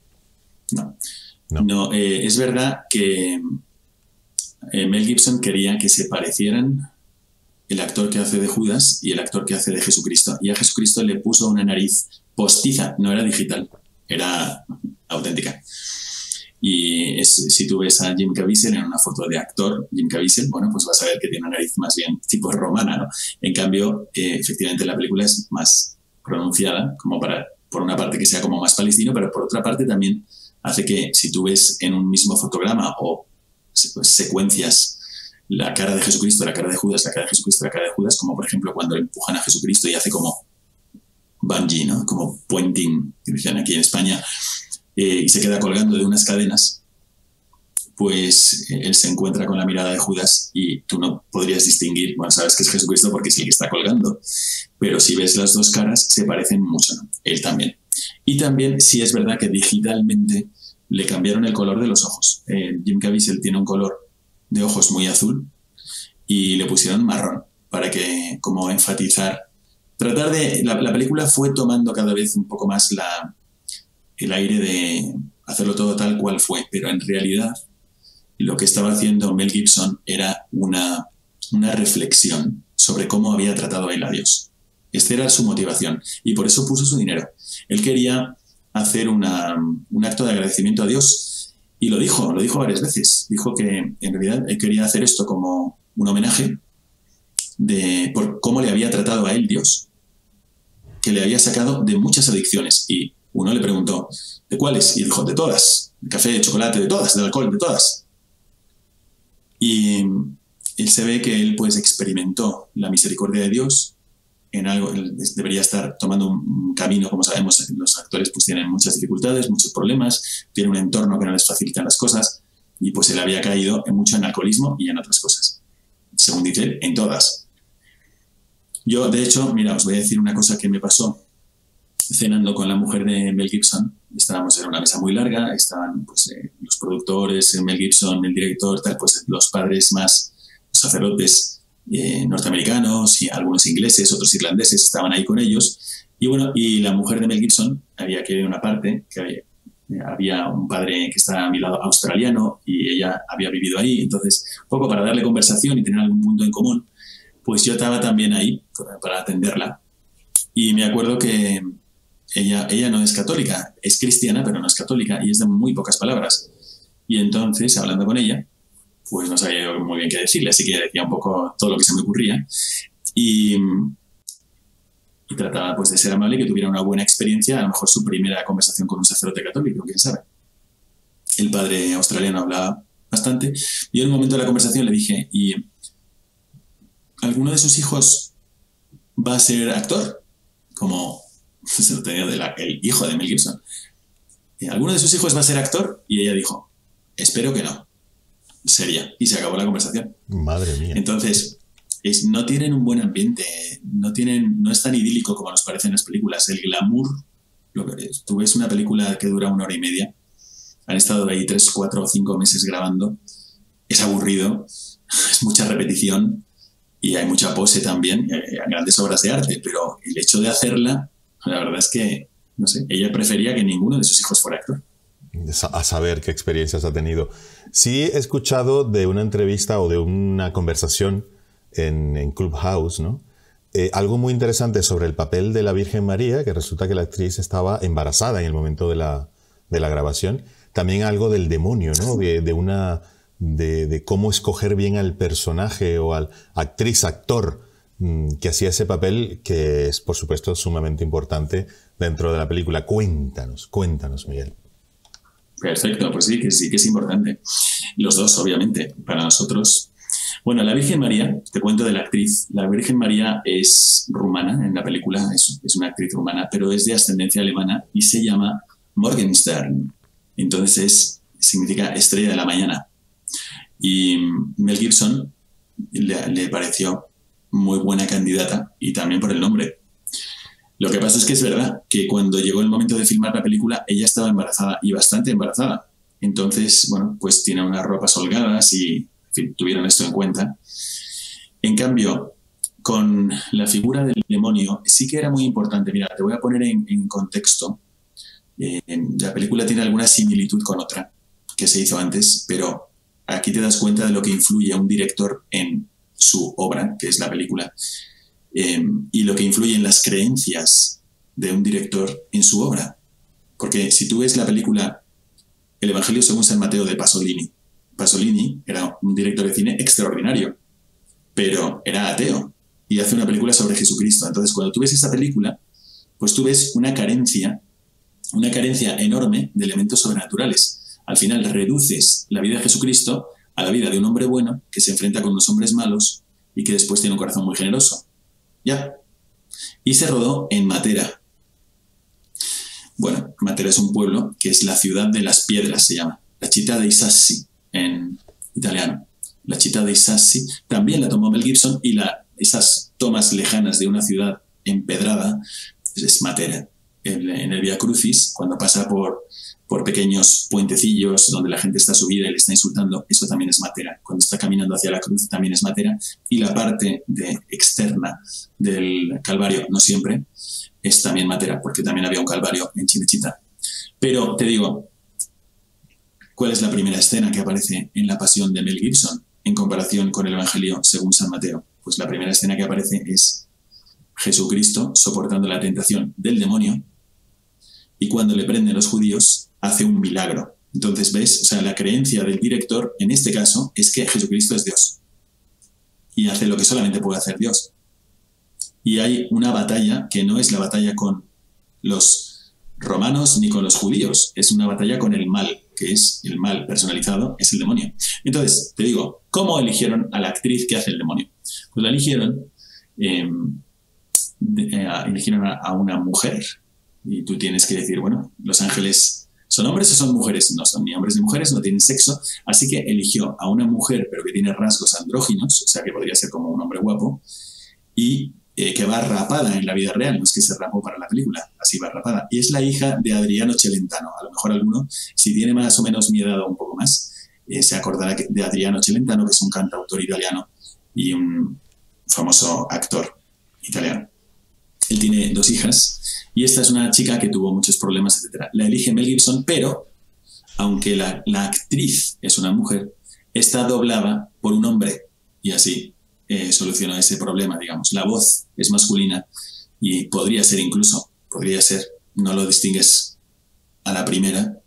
No. No, eh, es verdad que eh, Mel Gibson quería que se parecieran el actor que hace de Judas y el actor que hace de Jesucristo. Y a Jesucristo le puso una nariz postiza, no era digital, era auténtica. Y si tú ves a Jim Caviezel en una foto de actor, Jim Caviezel, bueno, pues vas a ver que tiene una nariz más bien tipo romana, ¿no? En cambio, eh, efectivamente la película es más pronunciada, como para, por una parte que sea como más palestino, pero por otra parte también hace que si tú ves en un mismo fotograma o secuencias la cara de Jesucristo, la cara de Judas, la cara de Jesucristo, la cara de Judas, como por ejemplo cuando empujan a Jesucristo y hace como bungee, ¿no? Como pointing, que aquí en España, eh, y se queda colgando de unas cadenas, pues eh, él se encuentra con la mirada de Judas y tú no podrías distinguir, bueno, sabes que es Jesucristo porque es el que está colgando, pero si ves las dos caras se parecen mucho, ¿no? Él también. Y también sí es verdad que digitalmente le cambiaron el color de los ojos. Jim Caviezel tiene un color de ojos muy azul y le pusieron marrón para que, como enfatizar, tratar de, la, película fue tomando cada vez un poco más la, el aire de hacerlo todo tal cual fue, pero en realidad lo que estaba haciendo Mel Gibson era una, una reflexión sobre cómo había tratado a él a Dios. Esta era su motivación y por eso puso su dinero. Él quería hacer un acto de agradecimiento a Dios y lo dijo, lo dijo varias veces. Dijo que en realidad él quería hacer esto como un homenaje de por cómo le había tratado a él Dios, que le había sacado de muchas adicciones. Y uno le preguntó, ¿de cuáles? Y dijo, de todas. Café, de chocolate, de todas, de alcohol, de todas. Y él se ve que él pues experimentó la misericordia de Dios en algo, debería estar tomando un camino, como sabemos, los actores pues tienen muchas dificultades, muchos problemas, tienen un entorno que no les facilita las cosas y pues él había caído en mucho en alcoholismo y en otras cosas. Según dice él, en todas. Yo, de hecho, mira, os voy a decir una cosa que me pasó cenando con la mujer de Mel Gibson. Estábamos en una mesa muy larga, estaban pues, eh, los productores, Mel Gibson, el director, tal, pues los padres más sacerdotes eh, norteamericanos y algunos ingleses, otros irlandeses estaban ahí con ellos. Y bueno, y la mujer de Mel Gibson había que una parte, que había, un padre que estaba a mi lado australiano y ella había vivido ahí. Entonces, un poco para darle conversación y tener algún punto en común, pues yo estaba también ahí para atenderla. Y me acuerdo que ella, ella no es católica, es cristiana, pero no es católica y es de muy pocas palabras. Y entonces, hablando con ella, pues no sabía muy bien qué decirle, así que decía un poco todo lo que se me ocurría. Y, trataba pues de ser amable y que tuviera una buena experiencia, a lo mejor su primera conversación con un sacerdote católico, quién sabe. El padre australiano hablaba bastante. Y en un momento de la conversación le dije, ¿y alguno de sus hijos va a ser actor? Como se lo tenía el hijo de Mel Gibson. ¿Alguno de sus hijos va a ser actor? Y ella dijo, espero que no. Sería. Y se acabó la conversación. Madre mía. Entonces, es, no tienen un buen ambiente, no, tienen, no es tan idílico como nos parece en las películas. El glamour, lo que tú ves una película que dura una hora y media, han estado ahí tres, cuatro o cinco meses grabando, es aburrido, es mucha repetición y hay mucha pose también, eh, grandes obras de arte, pero el hecho de hacerla, la verdad es que, no sé, ella prefería que ninguno de sus hijos fuera actor. A saber qué experiencias ha tenido. Sí he escuchado de una entrevista o de una conversación en, Clubhouse, ¿no? Eh, algo muy interesante sobre el papel de la Virgen María, que resulta que la actriz estaba embarazada en el momento de la, de la grabación también algo del demonio, ¿no? De, una. De, cómo escoger bien al personaje o al actriz, actor que hacía ese papel, que es, por supuesto, sumamente importante dentro de la película. Cuéntanos, cuéntanos, Miguel. Perfecto, pues sí, que sí, que es importante. Los dos, obviamente, para nosotros. Bueno, la Virgen María, te cuento de la actriz. La Virgen María es rumana en la película, es, es una actriz rumana, pero es de ascendencia alemana y se llama Morgenstern. Entonces significa estrella de la mañana. Y Mel Gibson le, pareció muy buena candidata y también por el nombre. Lo que pasa es que es verdad que cuando llegó el momento de filmar la película, ella estaba embarazada y bastante embarazada. Entonces, bueno, pues tiene unas ropas holgadas y tuvieron esto en cuenta. En cambio, con la figura del demonio sí que era muy importante. Mira, te voy a poner en contexto la película tiene alguna similitud con otra que se hizo antes, pero aquí te das cuenta de lo que influye a un director en su obra, que es la película, eh, y lo que influye en las creencias de un director en su obra. Porque si tú ves la película El Evangelio según San Mateo de Pasolini, Pasolini era un director de cine extraordinario, pero era ateo y hace una película sobre Jesucristo. Entonces, cuando tú ves esa película, pues tú ves una carencia una carencia enorme de elementos sobrenaturales. Al final reduces la vida de Jesucristo a la vida de un hombre bueno que se enfrenta con unos hombres malos y que después tiene un corazón muy generoso. ¿Ya? Y se rodó en Matera. Bueno, Matera es un pueblo que es la ciudad de las piedras, se llama. La città dei Sassi en italiano. La città dei Sassi también la tomó Mel Gibson y la, esas tomas lejanas de una ciudad empedrada es Matera en, el Via Crucis, cuando pasa por, pequeños puentecillos donde la gente está subida y le está insultando, eso también es matera. Cuando está caminando hacia la cruz también es matera. Y la parte externa del Calvario, no siempre, es también matera, porque también había un Calvario en Chinechita. Pero te digo, ¿cuál es la primera escena que aparece en la pasión de Mel Gibson en comparación con el Evangelio según San Mateo? Pues la primera escena que aparece es Jesucristo soportando la tentación del demonio y cuando le prenden los judíos hace un milagro. Entonces, ¿ves? O sea, la creencia del director en este caso es que Jesucristo es Dios y hace lo que solamente puede hacer Dios. Y hay una batalla que no es la batalla con los romanos ni con los judíos, es una batalla con el mal, que es el mal personalizado, es el demonio. Entonces, te digo, ¿cómo eligieron a la actriz que hace el demonio? Pues la eligieron, em, eh, eligieron a una mujer y tú tienes que decir, bueno, los ángeles son hombres o son mujeres, no son ni hombres ni mujeres, no tienen sexo, así que eligió a una mujer pero que tiene rasgos andróginos, o sea que podría ser como un hombre guapo, y eh, que va rapada en la vida real, no es que se rapó para la película, así va rapada. Y es la hija de Adriano Celentano, a lo mejor alguno, si tiene más o menos mi edad un poco más, eh, se acordará de Adriano Celentano, que es un cantautor italiano y un famoso actor italiano. Él tiene dos hijas y esta es una chica que tuvo muchos problemas, etc. La elige Mel Gibson, pero aunque la, actriz es una mujer, está doblada por un hombre y así eh, soluciona ese problema, digamos. La voz es masculina y podría ser incluso, podría ser, no lo distingues a la primera,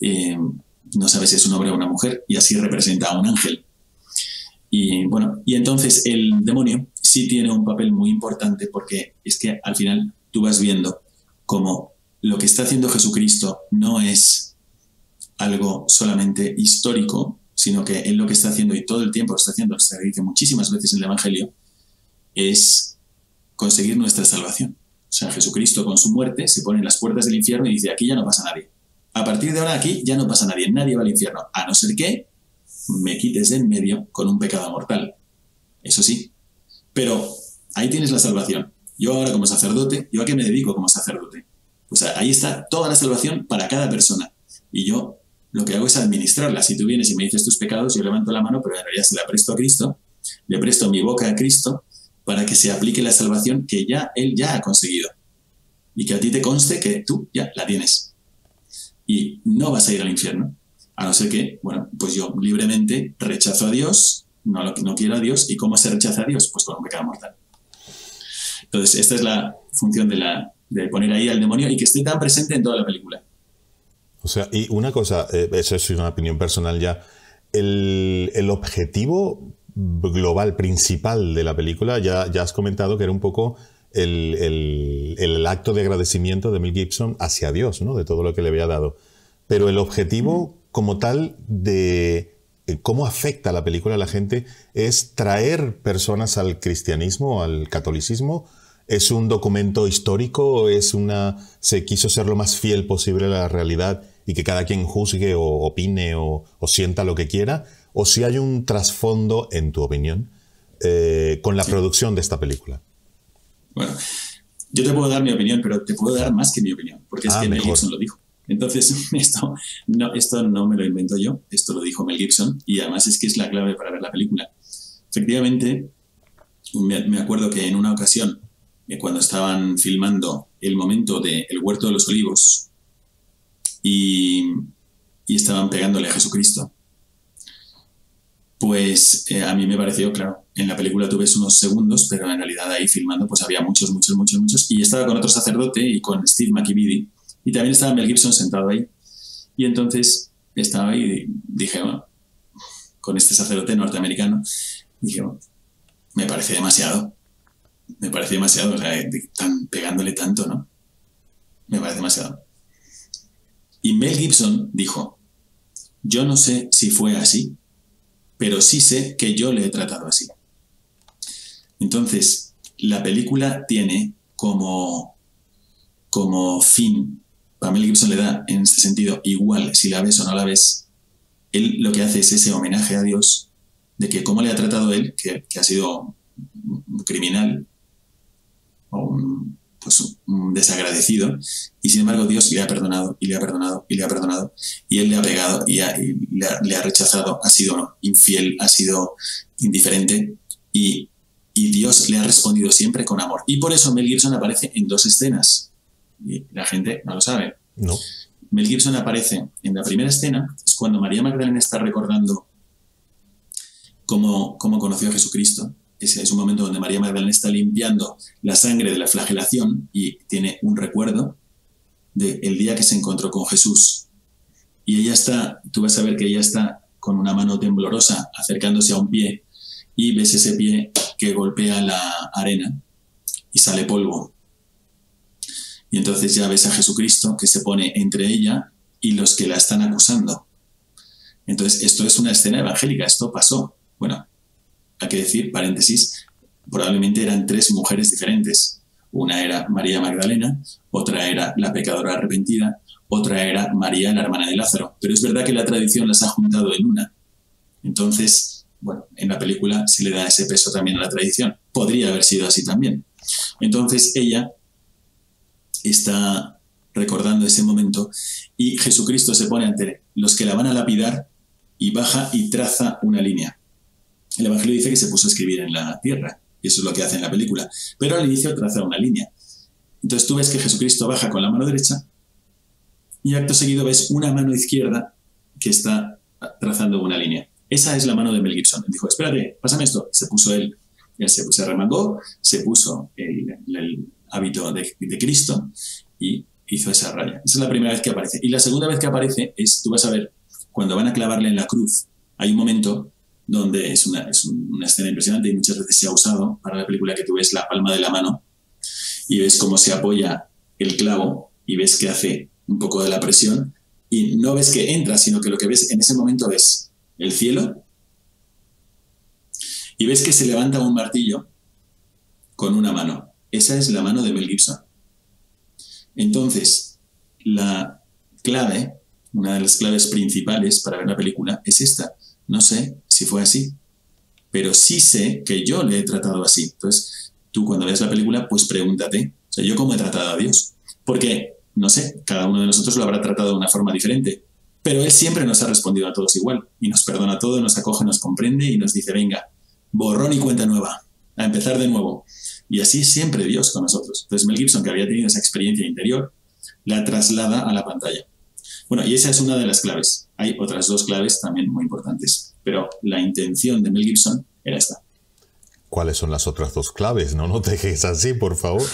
eh, no sabe si es un hombre o una mujer, y así representa a un ángel. Y bueno, y entonces el demonio sí tiene un papel muy importante porque es que al final tú vas viendo como lo que está haciendo Jesucristo no es algo solamente histórico, sino que él lo que está haciendo y todo el tiempo lo está haciendo, se dice muchísimas veces en el Evangelio, es conseguir nuestra salvación. O sea, Jesucristo con su muerte se pone en las puertas del infierno y dice, aquí ya no pasa nadie. A partir de ahora aquí ya no pasa nadie, nadie va al infierno, a no ser que me quites de en medio con un pecado mortal. Eso sí. Pero ahí tienes la salvación. Yo ahora como sacerdote, ¿yo a qué me dedico como sacerdote? Pues ahí está toda la salvación para cada persona. Y yo lo que hago es administrarla. Si tú vienes y me dices tus pecados, yo levanto la mano, pero en realidad se la presto a Cristo, le presto mi boca a Cristo para que se aplique la salvación que ya Él ya ha conseguido. Y que a ti te conste que tú ya la tienes. Y no vas a ir al infierno. A no ser que, bueno, pues yo libremente rechazo a Dios, no, no quiero a Dios. ¿Y cómo se rechaza a Dios? Pues con un pecado mortal. Entonces, esta es la función de, la, de poner ahí al demonio y que esté tan presente en toda la película. O sea, y una cosa, eh, eso es una opinión personal ya, el, objetivo global, principal de la película, ya, ya has comentado que era un poco el, acto de agradecimiento de Mel Gibson hacia Dios, ¿no? De todo lo que le había dado. Pero el objetivo como tal de cómo afecta la película a la gente es traer personas al cristianismo, al catolicismo, ¿Es un documento histórico? ¿Es una, se quiso ser lo más fiel posible a la realidad y que cada quien juzgue o opine o, sienta lo que quiera? ¿O si hay un trasfondo, en tu opinión, eh, con la producción de esta película? Bueno, yo te puedo dar mi opinión, pero te puedo dar más que mi opinión, porque es ah, que Gibson lo dijo. Entonces, esto no, esto no me lo invento yo, esto lo dijo Mel Gibson y además es que es la clave para ver la película. Efectivamente, me acuerdo que en una ocasión cuando estaban filmando el momento del huerto de los olivos y, estaban pegándole a Jesucristo, pues eh, a mí me pareció, claro, en la película tú unos segundos, pero en realidad ahí filmando pues había muchos, muchos, muchos, muchos. Y estaba con otro sacerdote y con Steve McKibidi. Y también estaba Mel Gibson sentado ahí. Y entonces estaba ahí y dije, bueno, con este sacerdote norteamericano, dije, me parece demasiado me parece demasiado, o sea, pegándole tanto, ¿no? Me parece demasiado. Y Mel Gibson dijo, yo no sé si fue así, pero sí sé que yo le he tratado así. Entonces, la película tiene como, como fin, a Mel Gibson le da en este sentido igual si la ves o no la ves, él lo que hace es ese homenaje a Dios de que cómo le ha tratado él, que, ha sido criminal, un, pues, un desagradecido, y sin embargo Dios le ha perdonado y le ha perdonado y le ha perdonado, y él le ha pegado y, le, ha, rechazado, ha sido infiel, ha sido indiferente, y, Dios le ha respondido siempre con amor. Y por eso Mel Gibson aparece en dos escenas, y la gente no lo sabe. No. Mel Gibson aparece en la primera escena, es cuando María Magdalena está recordando cómo, cómo conoció a Jesucristo, es, un momento donde María Magdalena está limpiando la sangre de la flagelación y tiene un recuerdo del día que se encontró con Jesús. Y ella está, tú vas a ver que ella está con una mano temblorosa acercándose a un pie y ves ese pie que golpea la arena y sale polvo. Y entonces ya ves a Jesucristo que se pone entre ella y los que la están acusando. Entonces, esto es una escena evangélica, esto pasó. Bueno, hay que decir, paréntesis, probablemente eran tres mujeres diferentes. Una era María Magdalena, otra era la pecadora arrepentida, otra era María, la hermana de Lázaro. Pero es verdad que la tradición las ha juntado en una. Entonces, bueno, en la película se le da ese peso también a la tradición. Podría haber sido así también. Entonces ella está recordando ese momento y Jesucristo se pone ante los que la van a lapidar y baja y traza una línea. El Evangelio dice que se puso a escribir en la tierra, y eso es lo que hace en la película. Pero al inicio traza una línea. Entonces tú ves que Jesucristo baja con la mano derecha y acto seguido ves una mano izquierda que está trazando una línea. Esa es la mano de Mel Gibson. Dijo, espérate, pásame esto. Se puso él, él se, se remangó, se puso el, hábito de, Cristo y hizo esa raya. Esa es la primera vez que aparece. Y la segunda vez que aparece es, tú vas a ver cuando van a clavarle en la cruz, hay un momento donde es una, es una escena impresionante y muchas veces se ha usado para la película que tú ves la palma de la mano y ves cómo se apoya el clavo y ves que hace un poco de la presión y no ves que entra, sino que lo que ves en ese momento es el cielo y ves que se levanta un martillo con una mano. Esa es la mano de Mel Gibson. Entonces, la clave, una de las claves principales para ver la película es esta. No sé si fue así, pero sí sé que yo le he tratado así. Entonces, tú cuando veas la película, pues pregúntate, o sea, yo cómo he tratado a Dios. Porque, no sé, cada uno de nosotros lo habrá tratado de una forma diferente, pero Él siempre nos ha respondido a todos igual y nos perdona todo, nos acoge, nos comprende y nos dice, venga, borrón y cuenta nueva, a empezar de nuevo. Y así siempre Dios con nosotros. Entonces Mel Gibson, que había tenido esa experiencia interior, la traslada a la pantalla. Bueno, y esa es una de las claves. Hay otras dos claves también muy importantes, pero la intención de Mel Gibson era esta. ¿Cuáles son las otras dos claves? No, no te dejes así, por favor.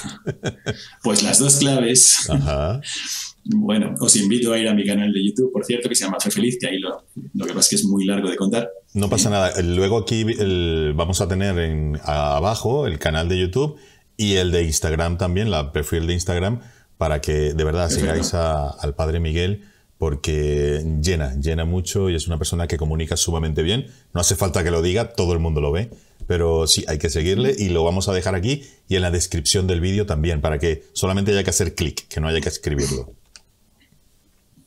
pues las dos claves Ajá. Bueno, os invito a ir a mi canal de YouTube, por cierto, que se llama Fe Feliz, que ahí lo, lo que pasa es que es muy largo de contar. No pasa nada. Luego aquí vamos a tener en, abajo el canal de YouTube y el de Instagram también, la perfil de Instagram, para que de verdad sigáis al Padre Miguel, porque llena, llena mucho y es una persona que comunica sumamente bien. No hace falta que lo diga, todo el mundo lo ve. Pero sí, hay que seguirle y lo vamos a dejar aquí y en la descripción del vídeo también, para que solamente haya que hacer clic, que no haya que escribirlo.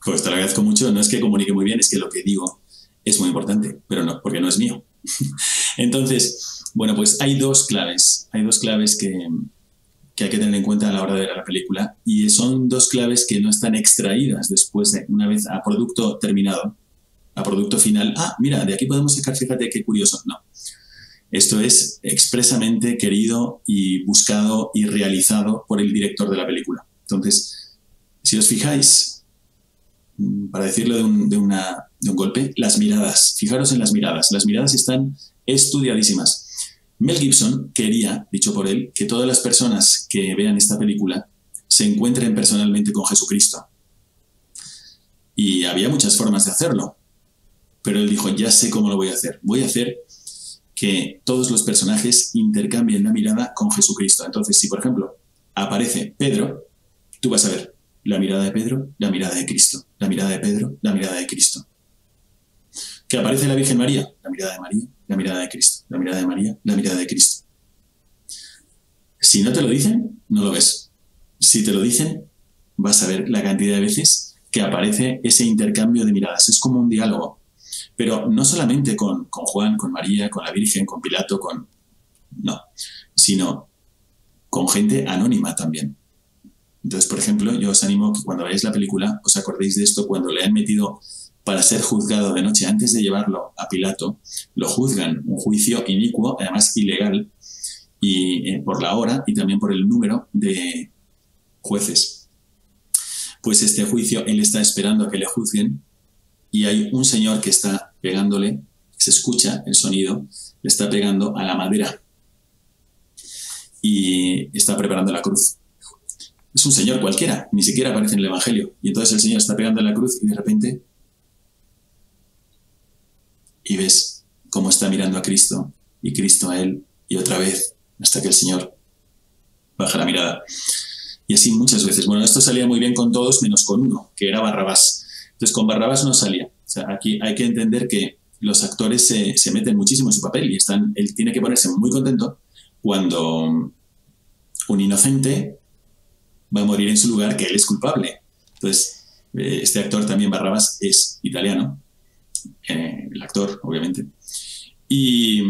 Pues te lo agradezco mucho. No es que comunique muy bien, es que lo que digo es muy importante, pero no, porque no es mío. Entonces, bueno, pues hay dos claves. Hay dos claves que, que hay que tener en cuenta a la hora de ver la película y son dos claves que no están extraídas después de una vez a producto terminado, a producto final. Ah, mira, de aquí podemos sacar, fíjate qué curioso. No. Esto es expresamente querido y buscado y realizado por el director de la película. Entonces, si os fijáis, Mm, para decirlo de de, una, de un golpe, las miradas. Fijaros en las miradas. Las miradas están estudiadísimas. Mel Gibson quería, dicho por él, que todas las personas que vean esta película se encuentren personalmente con Jesucristo. Y había muchas formas de hacerlo. Pero él dijo, ya sé cómo lo voy a hacer. Voy a hacer que todos los personajes intercambien la mirada con Jesucristo. Entonces, si por ejemplo aparece Pedro, tú vas a ver, la mirada de Pedro, la mirada de Cristo, la mirada de Pedro, la mirada de Cristo. Que aparece la Virgen María, la mirada de María, la mirada de Cristo, la mirada de María, la mirada de Cristo. Si no te lo dicen, no lo ves. Si te lo dicen, vas a ver la cantidad de veces que aparece ese intercambio de miradas. Es como un diálogo. Pero no solamente con, con Juan, con María, con la Virgen, con Pilato, con... No, sino con gente anónima también. Entonces, por ejemplo, yo os animo que cuando veáis la película os acordéis de esto cuando le han metido para ser juzgado de noche antes de llevarlo a Pilato, lo juzgan un juicio inicuo, además ilegal, y eh, por la hora y también por el número de jueces. Pues este juicio él está esperando a que le juzguen y hay un señor que está pegándole, se escucha el sonido, le está pegando a la madera y está preparando la cruz es un señor cualquiera, ni siquiera aparece en el Evangelio. Y entonces el Señor está pegando la cruz y de repente y ves cómo está mirando a Cristo y Cristo a él y otra vez hasta que el Señor baja la mirada. Y así muchas veces. Bueno, esto salía muy bien con todos menos con uno, que era Barrabás. Entonces con Barrabás no salía. O sea, aquí hay que entender que los actores se, se meten muchísimo en su papel y están, él tiene que ponerse muy contento cuando un inocente va a morir en su lugar, que él es culpable. Entonces, eh, este actor también, Barrabás, es italiano, eh, el actor, obviamente. Y,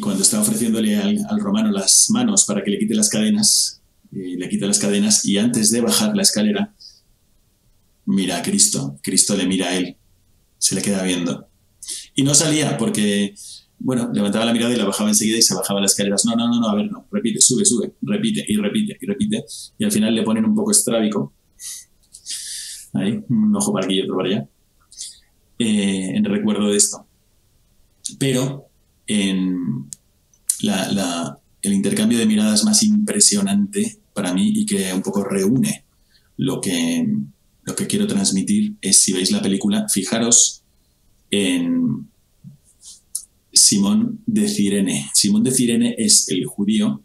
cuando está ofreciéndole al, romano las manos para que le quite las cadenas, eh, le quita las cadenas y antes de bajar la escalera, mira a Cristo, Cristo le mira a él, se le queda viendo. Y no salía porque bueno, levantaba la mirada y la bajaba enseguida y se bajaba las escaleras. No, no, no, no, a ver, no, repite, sube, sube, repite y repite y repite. Y al final le ponen un poco estrábico. Ahí, un ojo para aquí y otro para allá. Eh, en recuerdo de esto. Pero en el intercambio de miradas más impresionante para mí y que un poco reúne lo que, lo que quiero transmitir es, si veis la película, fijaros en Simón de Cirene. Simón de Cirene es el judío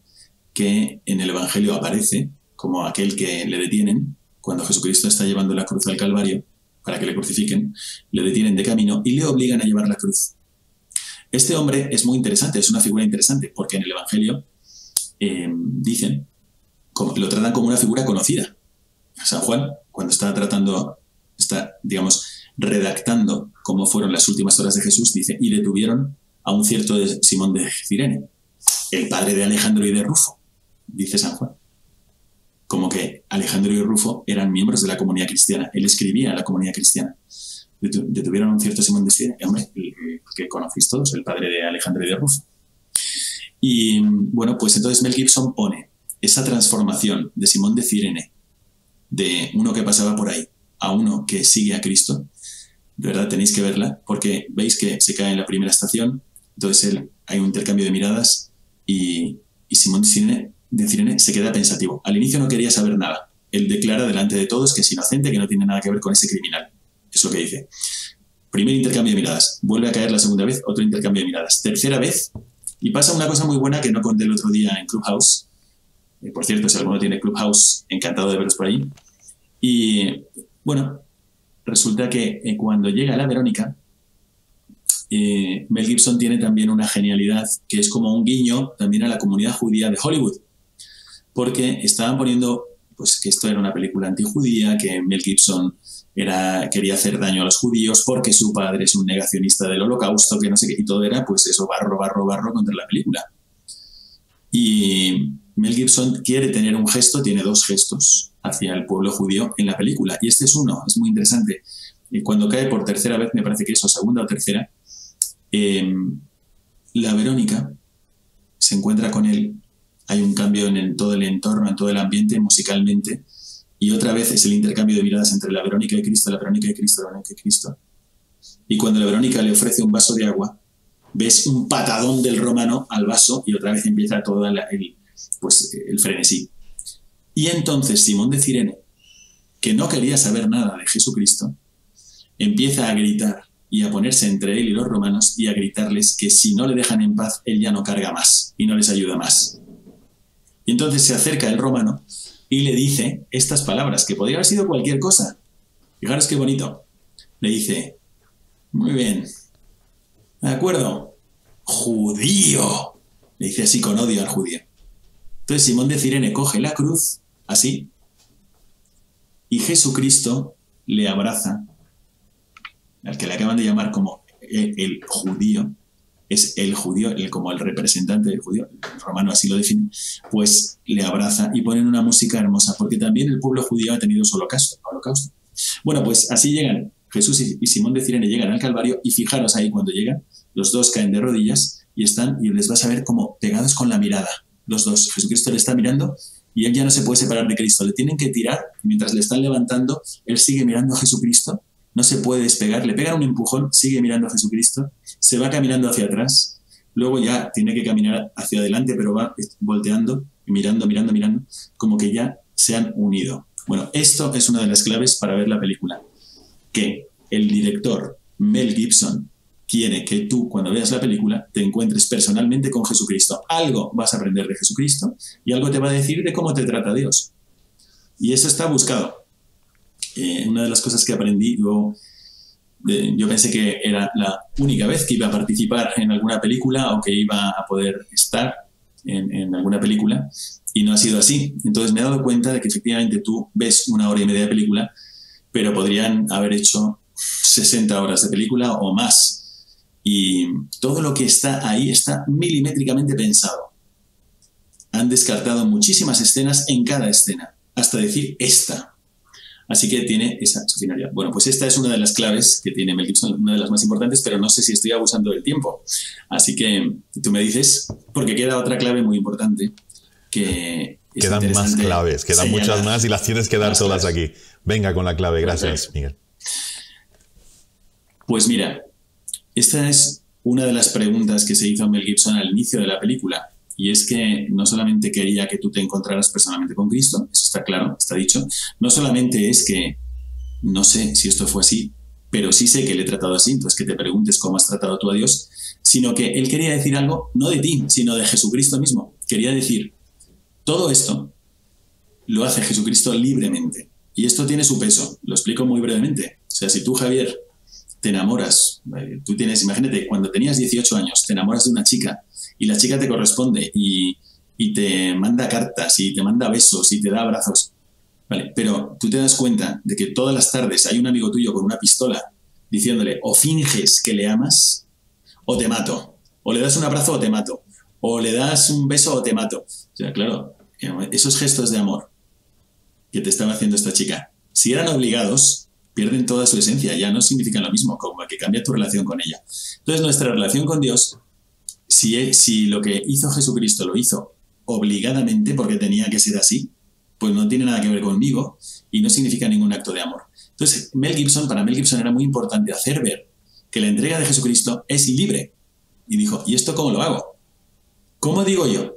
que en el Evangelio aparece como aquel que le detienen cuando Jesucristo está llevando la cruz al Calvario para que le crucifiquen, le detienen de camino y le obligan a llevar la cruz. Este hombre es muy interesante, es una figura interesante, porque en el Evangelio eh, dicen, lo tratan como una figura conocida. San Juan, cuando está tratando, está, digamos, redactando cómo fueron las últimas horas de Jesús, dice, y detuvieron a un cierto Simón de Cirene, el padre de Alejandro y de Rufo, dice San Juan. Como que Alejandro y Rufo eran miembros de la comunidad cristiana. Él escribía a la comunidad cristiana. Detuvieron a un cierto Simón de Cirene, hombre, que conocéis todos, el padre de Alejandro y Rufo. Y bueno, pues entonces Mel Gibson pone esa transformación de Simón de Cirene, de uno que pasaba por ahí, a uno que sigue a Cristo, de verdad tenéis que verla, porque veis que se cae en la primera estación, entonces hay un intercambio de miradas y, Simón de Cirene, se queda pensativo. Al inicio no quería saber nada. Él declara delante de todos que es inocente, que no tiene nada que ver con ese criminal. Es lo que dice. Primer intercambio de miradas. Vuelve a caer la segunda vez, otro intercambio de miradas. Tercera vez, y pasa una cosa muy buena que no conté el otro día en Clubhouse. Eh, por cierto, si alguno tiene Clubhouse, encantado de veros por ahí. Y bueno, resulta que eh, cuando llega la Verónica, eh, Mel Gibson tiene también una genialidad que es como un guiño también a la comunidad judía de Hollywood, porque estaban poniendo pues que esto era una película antijudía, que Mel Gibson era, quería hacer daño a los judíos porque su padre es un negacionista del holocausto, que no sé qué, y todo era pues eso, barro, barro, barro contra la película. Y Mel Gibson quiere tener un gesto, tiene dos gestos hacia el pueblo judío en la película, y este es uno, es muy interesante. Y cuando cae por tercera vez, me parece que es o segunda o tercera, em, la Verónica se encuentra con él, hay un cambio en todo el entorno, en todo el ambiente, musicalmente, y otra vez es el intercambio de miradas entre la Verónica y Cristo, la Verónica y Cristo, la Verónica y Cristo. Y cuando la Verónica le ofrece un vaso de agua, ves un patadón del romano al vaso y otra vez empieza todo el, pues, el frenesí. Y entonces Simón de Cirene, que no quería saber nada de Jesucristo, empieza a gritar y a ponerse entre él y los romanos y a gritarles que si no le dejan en paz, él ya no carga más y no les ayuda más. Y entonces se acerca el romano y le dice estas palabras, que podría haber sido cualquier cosa. Fijaros qué bonito. Le dice, muy bien, de acuerdo, judío. Le dice así con odio al judío. Entonces Simón de Cirene coge la cruz, así, y Jesucristo le abraza, al que le acaban de llamar como el judío, es el judío, el, como el representante del judío, el romano así lo define, pues le abraza y ponen una música hermosa, porque también el pueblo judío ha tenido su holocausto. holocausto. Bueno, pues así llegan, Jesús y, Simón de Cirene llegan al Calvario y fijaros ahí cuando llegan, los dos caen de rodillas y están, y les vas a ver como pegados con la mirada, los dos. Jesucristo le está mirando y él ya no se puede separar de Cristo, le tienen que tirar, y mientras le están levantando, él sigue mirando a Jesucristo no se puede despegar, le pegan un empujón, sigue mirando a Jesucristo, se va caminando hacia atrás, luego ya tiene que caminar hacia adelante, pero va volteando, mirando, mirando, mirando, como que ya se han unido. Bueno, esto es una de las claves para ver la película, que el director Mel Gibson quiere que tú cuando veas la película te encuentres personalmente con Jesucristo. Algo vas a aprender de Jesucristo y algo te va a decir de cómo te trata Dios. Y eso está buscado. Eh, una de las cosas que aprendí, yo, yo pensé que era la única vez que iba a participar en alguna película o que iba a poder estar en, en, alguna película y no ha sido así. Entonces me he dado cuenta de que efectivamente tú ves una hora y media de película, pero podrían haber hecho 60 horas de película o más. Y todo lo que está ahí está milimétricamente pensado. Han descartado muchísimas escenas en cada escena, hasta decir esta. Así que tiene esa finalidad. Bueno, pues esta es una de las claves que tiene Mel Gibson, una de las más importantes, pero no sé si estoy abusando del tiempo. Así que tú me dices, porque queda otra clave muy importante que... Quedan más claves, quedan muchas más y las tienes que dar todas aquí. Venga con la clave, gracias, Miguel. Pues mira, esta es una de las preguntas que se hizo Mel Gibson al inicio de la película. Y es que no solamente quería que tú te encontraras personalmente con Cristo, eso está claro, está dicho, no solamente es que no sé si esto fue así, pero sí sé que le he tratado así, entonces que te preguntes cómo has tratado tú a Dios, sino que él quería decir algo no de ti, sino de Jesucristo mismo. Quería decir, todo esto lo hace Jesucristo libremente. Y esto tiene su peso, lo explico muy brevemente. O sea, si tú, Javier, te enamoras, eh, tú tienes, imagínate, cuando tenías 18 años, te enamoras de una chica y la chica te corresponde y, y te manda cartas y te manda besos y te da abrazos. Vale, pero tú te das cuenta de que todas las tardes hay un amigo tuyo con una pistola diciéndole o finges que le amas o te mato. O le das un abrazo o te mato. O le das un beso o te mato. O sea, claro, esos gestos de amor que te estaba haciendo esta chica, si eran obligados, pierden toda su esencia, ya no significan lo mismo, como que cambia tu relación con ella. Entonces, nuestra relación con Dios, si, lo que hizo Jesucristo lo hizo obligadamente porque tenía que ser así, pues no tiene nada que ver conmigo y no significa ningún acto de amor. Entonces, Mel Gibson, para Mel Gibson era muy importante hacer ver que la entrega de Jesucristo es libre. Y dijo, ¿y esto cómo lo hago? ¿Cómo digo yo,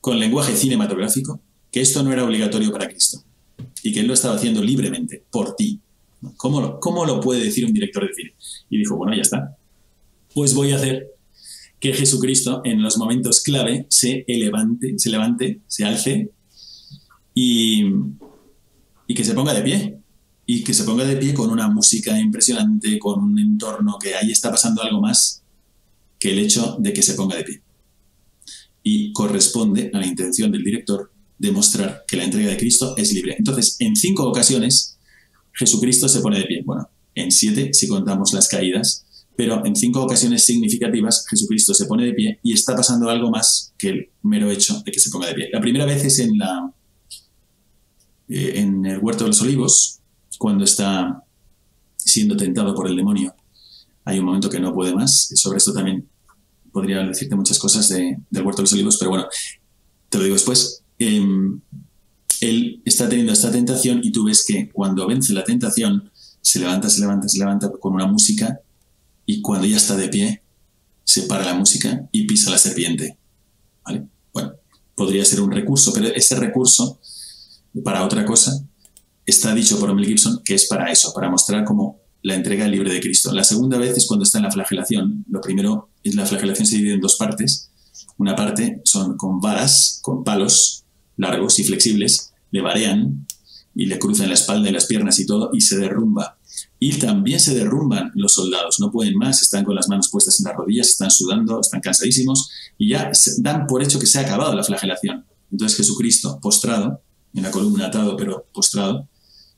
con lenguaje cinematográfico, que esto no era obligatorio para Cristo? Y que él lo estaba haciendo libremente, por ti. ¿Cómo lo, cómo lo puede decir un director de cine? Y dijo, bueno, ya está. Pues voy a hacer que Jesucristo en los momentos clave se levante, se levante, se alce y, y que se ponga de pie. Y que se ponga de pie con una música impresionante, con un entorno que ahí está pasando algo más que el hecho de que se ponga de pie. Y corresponde a la intención del director demostrar que la entrega de Cristo es libre. Entonces, en cinco ocasiones, Jesucristo se pone de pie. Bueno, en siete si contamos las caídas, pero en cinco ocasiones significativas Jesucristo se pone de pie y está pasando algo más que el mero hecho de que se ponga de pie. La primera vez es en, la, eh, en el huerto de los olivos, cuando está siendo tentado por el demonio. Hay un momento que no puede más. Sobre esto también podría decirte muchas cosas de, del huerto de los olivos, pero bueno, te lo digo después. Em, él está teniendo esta tentación y tú ves que cuando vence la tentación, se levanta, se levanta, se levanta con una música y cuando ya está de pie, se para la música y pisa la serpiente. Bueno, podría ser un recurso, pero ese recurso, para otra cosa, está dicho por Mel Gibson que es para eso, para mostrar como la entrega libre de Cristo. La segunda vez es cuando está en la flagelación. Lo primero es la flagelación se divide en dos partes. Una parte son con varas, con palos largos y flexibles, le varean y le cruzan la espalda y las piernas y todo y se derrumba. Y también se derrumban los soldados, no pueden más, están con las manos puestas en las rodillas, están sudando, están cansadísimos y ya dan por hecho que se ha acabado la flagelación. Entonces Jesucristo, postrado, en la columna atado pero postrado,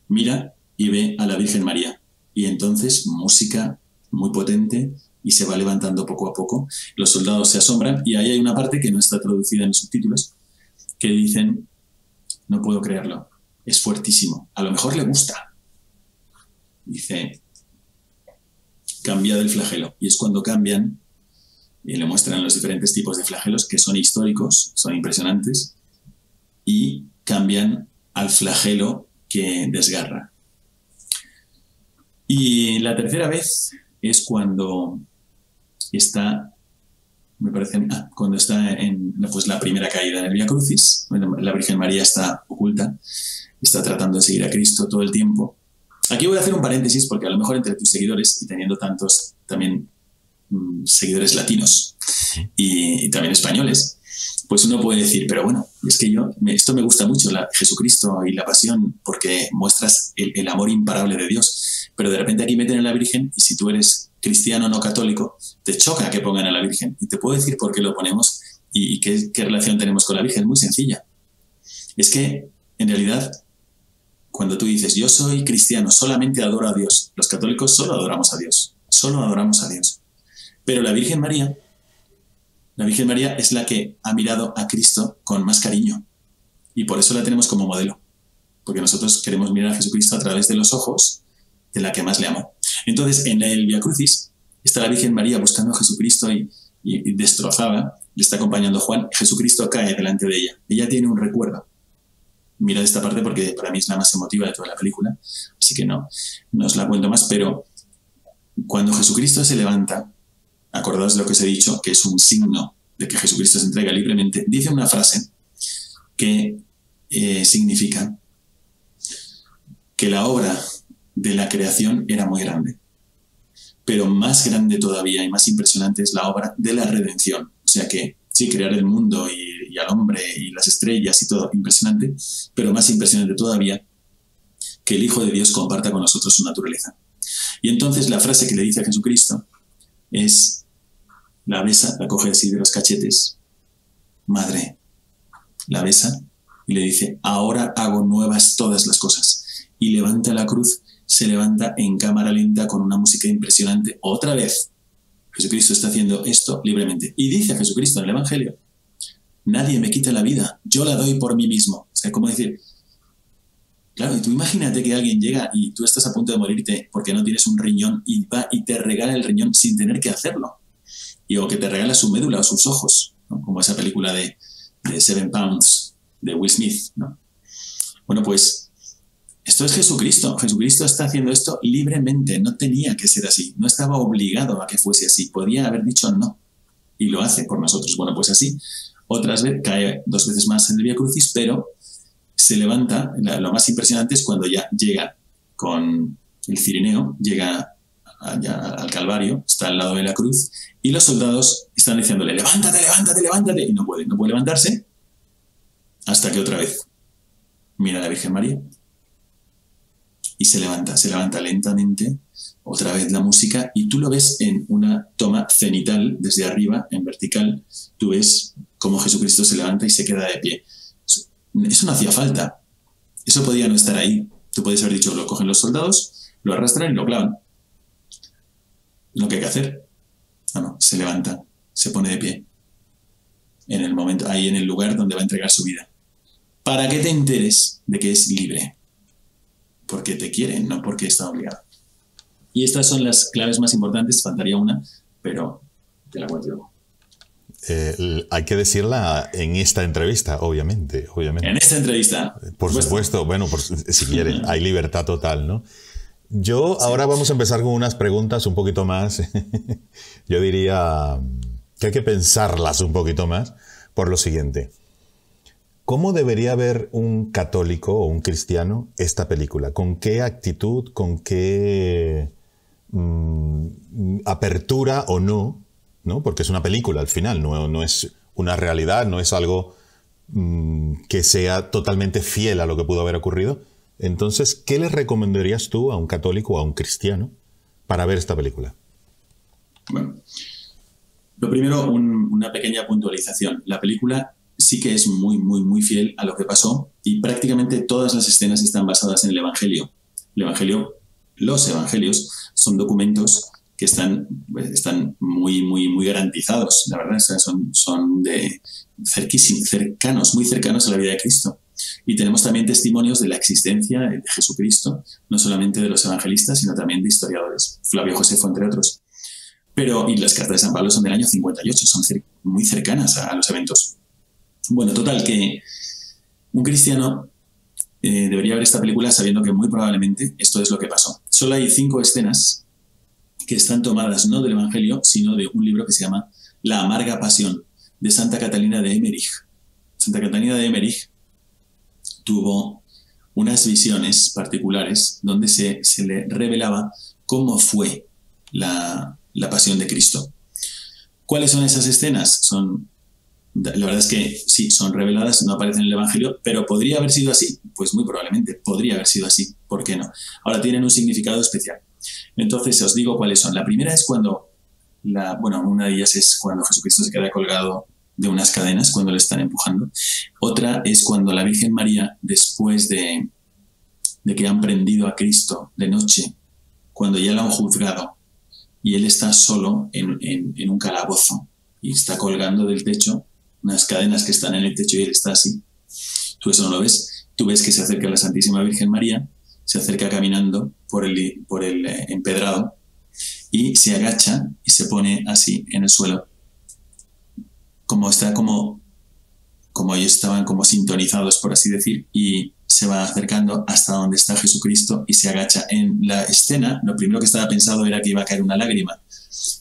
mira y ve a la Virgen María. Y entonces música muy potente y se va levantando poco a poco. Los soldados se asombran y ahí hay una parte que no está traducida en los subtítulos que dicen, no puedo creerlo, es fuertísimo, a lo mejor le gusta, dice, cambia del flagelo. Y es cuando cambian y le muestran los diferentes tipos de flagelos que son históricos, son impresionantes, y cambian al flagelo que desgarra. Y la tercera vez es cuando está, me parece, ah, cuando está en pues, la primera caída en el Via Crucis, la Virgen María está oculta, está tratando de seguir a Cristo todo el tiempo, Aquí voy a hacer un paréntesis porque a lo mejor entre tus seguidores y teniendo tantos también mm, seguidores latinos y, también españoles, pues uno puede decir, pero bueno, es que yo, esto me gusta mucho, Jesucristo y la pasión, porque muestras el, amor imparable de Dios. Pero de repente aquí meten a la Virgen y si tú eres cristiano no católico, te choca que pongan a la Virgen. Y te puedo decir por qué lo ponemos y, qué relación tenemos con la Virgen. Muy sencilla. Es que en realidad cuando tú dices, yo soy cristiano, solamente adoro a Dios. Los católicos solo adoramos a Dios, solo adoramos a Dios. Pero la Virgen María, la Virgen María es la que ha mirado a Cristo con más cariño. Y por eso la tenemos como modelo. Porque nosotros queremos mirar a Jesucristo a través de los ojos de la que más le amo. Entonces, en el Via Crucis está la Virgen María buscando a Jesucristo y, y destrozada. Le está acompañando Juan. Jesucristo cae delante de ella. Ella tiene un recuerdo mira esta parte porque para mí es la más emotiva de toda la película, así que no, no os la cuento más, pero cuando Jesucristo se levanta, acordaos de lo que os he dicho, que es un signo de que Jesucristo se entrega libremente, dice una frase que eh, significa que la obra de la creación era muy grande. Pero más grande todavía y más impresionante es la obra de la redención. O sea que sí, crear el mundo y, al hombre y las estrellas y todo, impresionante, pero más impresionante todavía que el Hijo de Dios comparta con nosotros su naturaleza. Y entonces la frase que le dice a Jesucristo es, la besa, la coge así de los cachetes, Madre, la besa y le dice, ahora hago nuevas todas las cosas. Y levanta la cruz, se levanta en cámara lenta con una música impresionante. Otra vez, Jesucristo está haciendo esto libremente. Y dice Jesucristo en el Evangelio, nadie me quita la vida, yo la doy por mí mismo. O sea, ¿cómo decir? Claro, y tú imagínate que alguien llega y tú estás a punto de morirte porque no tienes un riñón y va y te regala el riñón sin tener que hacerlo. Y o que te regala su médula o sus ojos, como esa película de, de Seven Pounds, de Will Smith. ¿no? Bueno, pues esto es Jesucristo. Jesucristo está haciendo esto libremente. No tenía que ser así. No estaba obligado a que fuese así. Podía haber dicho no. Y lo hace por nosotros. Bueno, pues así. Otras veces cae dos veces más en el Via Crucis, pero se levanta. Lo más impresionante es cuando ya llega con el Cirineo, llega al Calvario, está al lado de la cruz, y los soldados están diciéndole, levántate, levántate, levántate, y no puede, no puede levantarse, hasta que otra vez mira a la Virgen María y se levanta, se levanta lentamente, otra vez la música, y tú lo ves en una toma cenital, desde arriba, en vertical, tú ves cómo Jesucristo se levanta y se queda de pie. Eso no hacía falta, eso podía no estar ahí. Tú puedes haber dicho, lo cogen los soldados, lo arrastran y lo clavan. Lo que hay que hacer. No, no, se levanta, se pone de pie. En el momento, ahí en el lugar donde va a entregar su vida para que te enteres de que es libre. Porque te quiere, no porque está obligado. Y estas son las claves más importantes, faltaría una, pero te la cuento luego. Eh, hay que decirla en esta entrevista, obviamente, obviamente. En esta entrevista. Por supuesto, bueno, si quieren, hay libertad total, ¿no? Yo ahora vamos a empezar con unas preguntas un poquito más, yo diría que hay que pensarlas un poquito más por lo siguiente. ¿Cómo debería ver un católico o un cristiano esta película? ¿Con qué actitud, con qué mm, apertura o no? ¿no? Porque es una película al final, no, no es una realidad, no es algo mm, que sea totalmente fiel a lo que pudo haber ocurrido. Entonces, ¿qué le recomendarías tú a un católico o a un cristiano para ver esta película? Bueno, lo primero, una pequeña puntualización. La película sí que es muy, muy, muy fiel a lo que pasó y prácticamente todas las escenas están basadas en el Evangelio. El Evangelio, los Evangelios son documentos que están, pues, están muy, muy, muy garantizados, la verdad, son, son de cercanos, muy cercanos a la vida de Cristo. Y tenemos también testimonios de la existencia de Jesucristo, no solamente de los evangelistas, sino también de historiadores, Flavio Josefo, entre otros. Pero, y las cartas de San Pablo son del año 58, son muy cercanas a los eventos. Bueno, total, que un cristiano eh, debería ver esta película sabiendo que muy probablemente esto es lo que pasó. Solo hay cinco escenas que están tomadas no del Evangelio, sino de un libro que se llama La amarga pasión, de Santa Catalina de Emmerich. Santa Catalina de Emmerich tuvo unas visiones particulares donde se, le revelaba cómo fue la, la pasión de Cristo. ¿Cuáles son esas escenas? Son la verdad es que sí, son reveladas, no aparecen en el Evangelio, pero ¿podría haber sido así? Pues muy probablemente, podría haber sido así, ¿por qué no? Ahora tienen un significado especial. Entonces os digo cuáles son. La primera es cuando, la, bueno, una de ellas es cuando Jesucristo se queda colgado de unas cadenas, cuando le están empujando. Otra es cuando la Virgen María, después de, de que han prendido a Cristo de noche, cuando ya lo han juzgado y él está solo en, en un calabozo y está colgando del techo unas cadenas que están en el techo y él está así. Tú eso no lo ves. Tú ves que se acerca la Santísima Virgen María, se acerca caminando por el, por el eh, empedrado y se agacha y se pone así en el suelo. Como está como, como ellos estaban como sintonizados, por así decir, y se va acercando hasta donde está Jesucristo y se agacha. En la escena, lo primero que estaba pensado era que iba a caer una lágrima,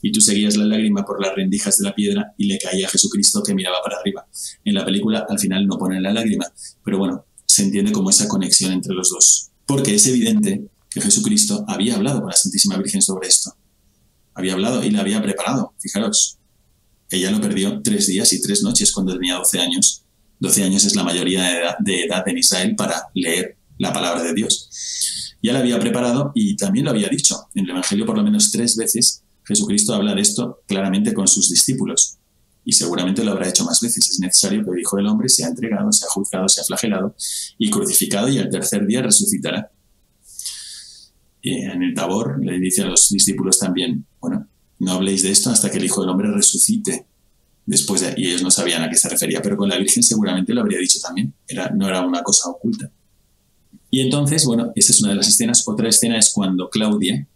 y tú seguías la lágrima por las rendijas de la piedra y le caía a Jesucristo que miraba para arriba. En la película al final no ponen la lágrima, pero bueno, se entiende como esa conexión entre los dos. Porque es evidente que Jesucristo había hablado con la Santísima Virgen sobre esto. Había hablado y la había preparado, fijaros. Ella lo perdió tres días y tres noches cuando tenía 12 años. 12 años es la mayoría de edad, de edad en Israel para leer la palabra de Dios. Ya la había preparado y también lo había dicho. En el Evangelio por lo menos tres veces Jesucristo habla de esto claramente con sus discípulos y seguramente lo habrá hecho más veces. Es necesario que el Hijo del Hombre sea entregado, sea juzgado, sea flagelado y crucificado y al tercer día resucitará. Y en el Tabor le dice a los discípulos también, bueno, no habléis de esto hasta que el Hijo del Hombre resucite. Después de, y ellos no sabían a qué se refería, pero con la Virgen seguramente lo habría dicho también. Era, no era una cosa oculta. Y entonces, bueno, esta es una de las escenas. Otra escena es cuando Claudia,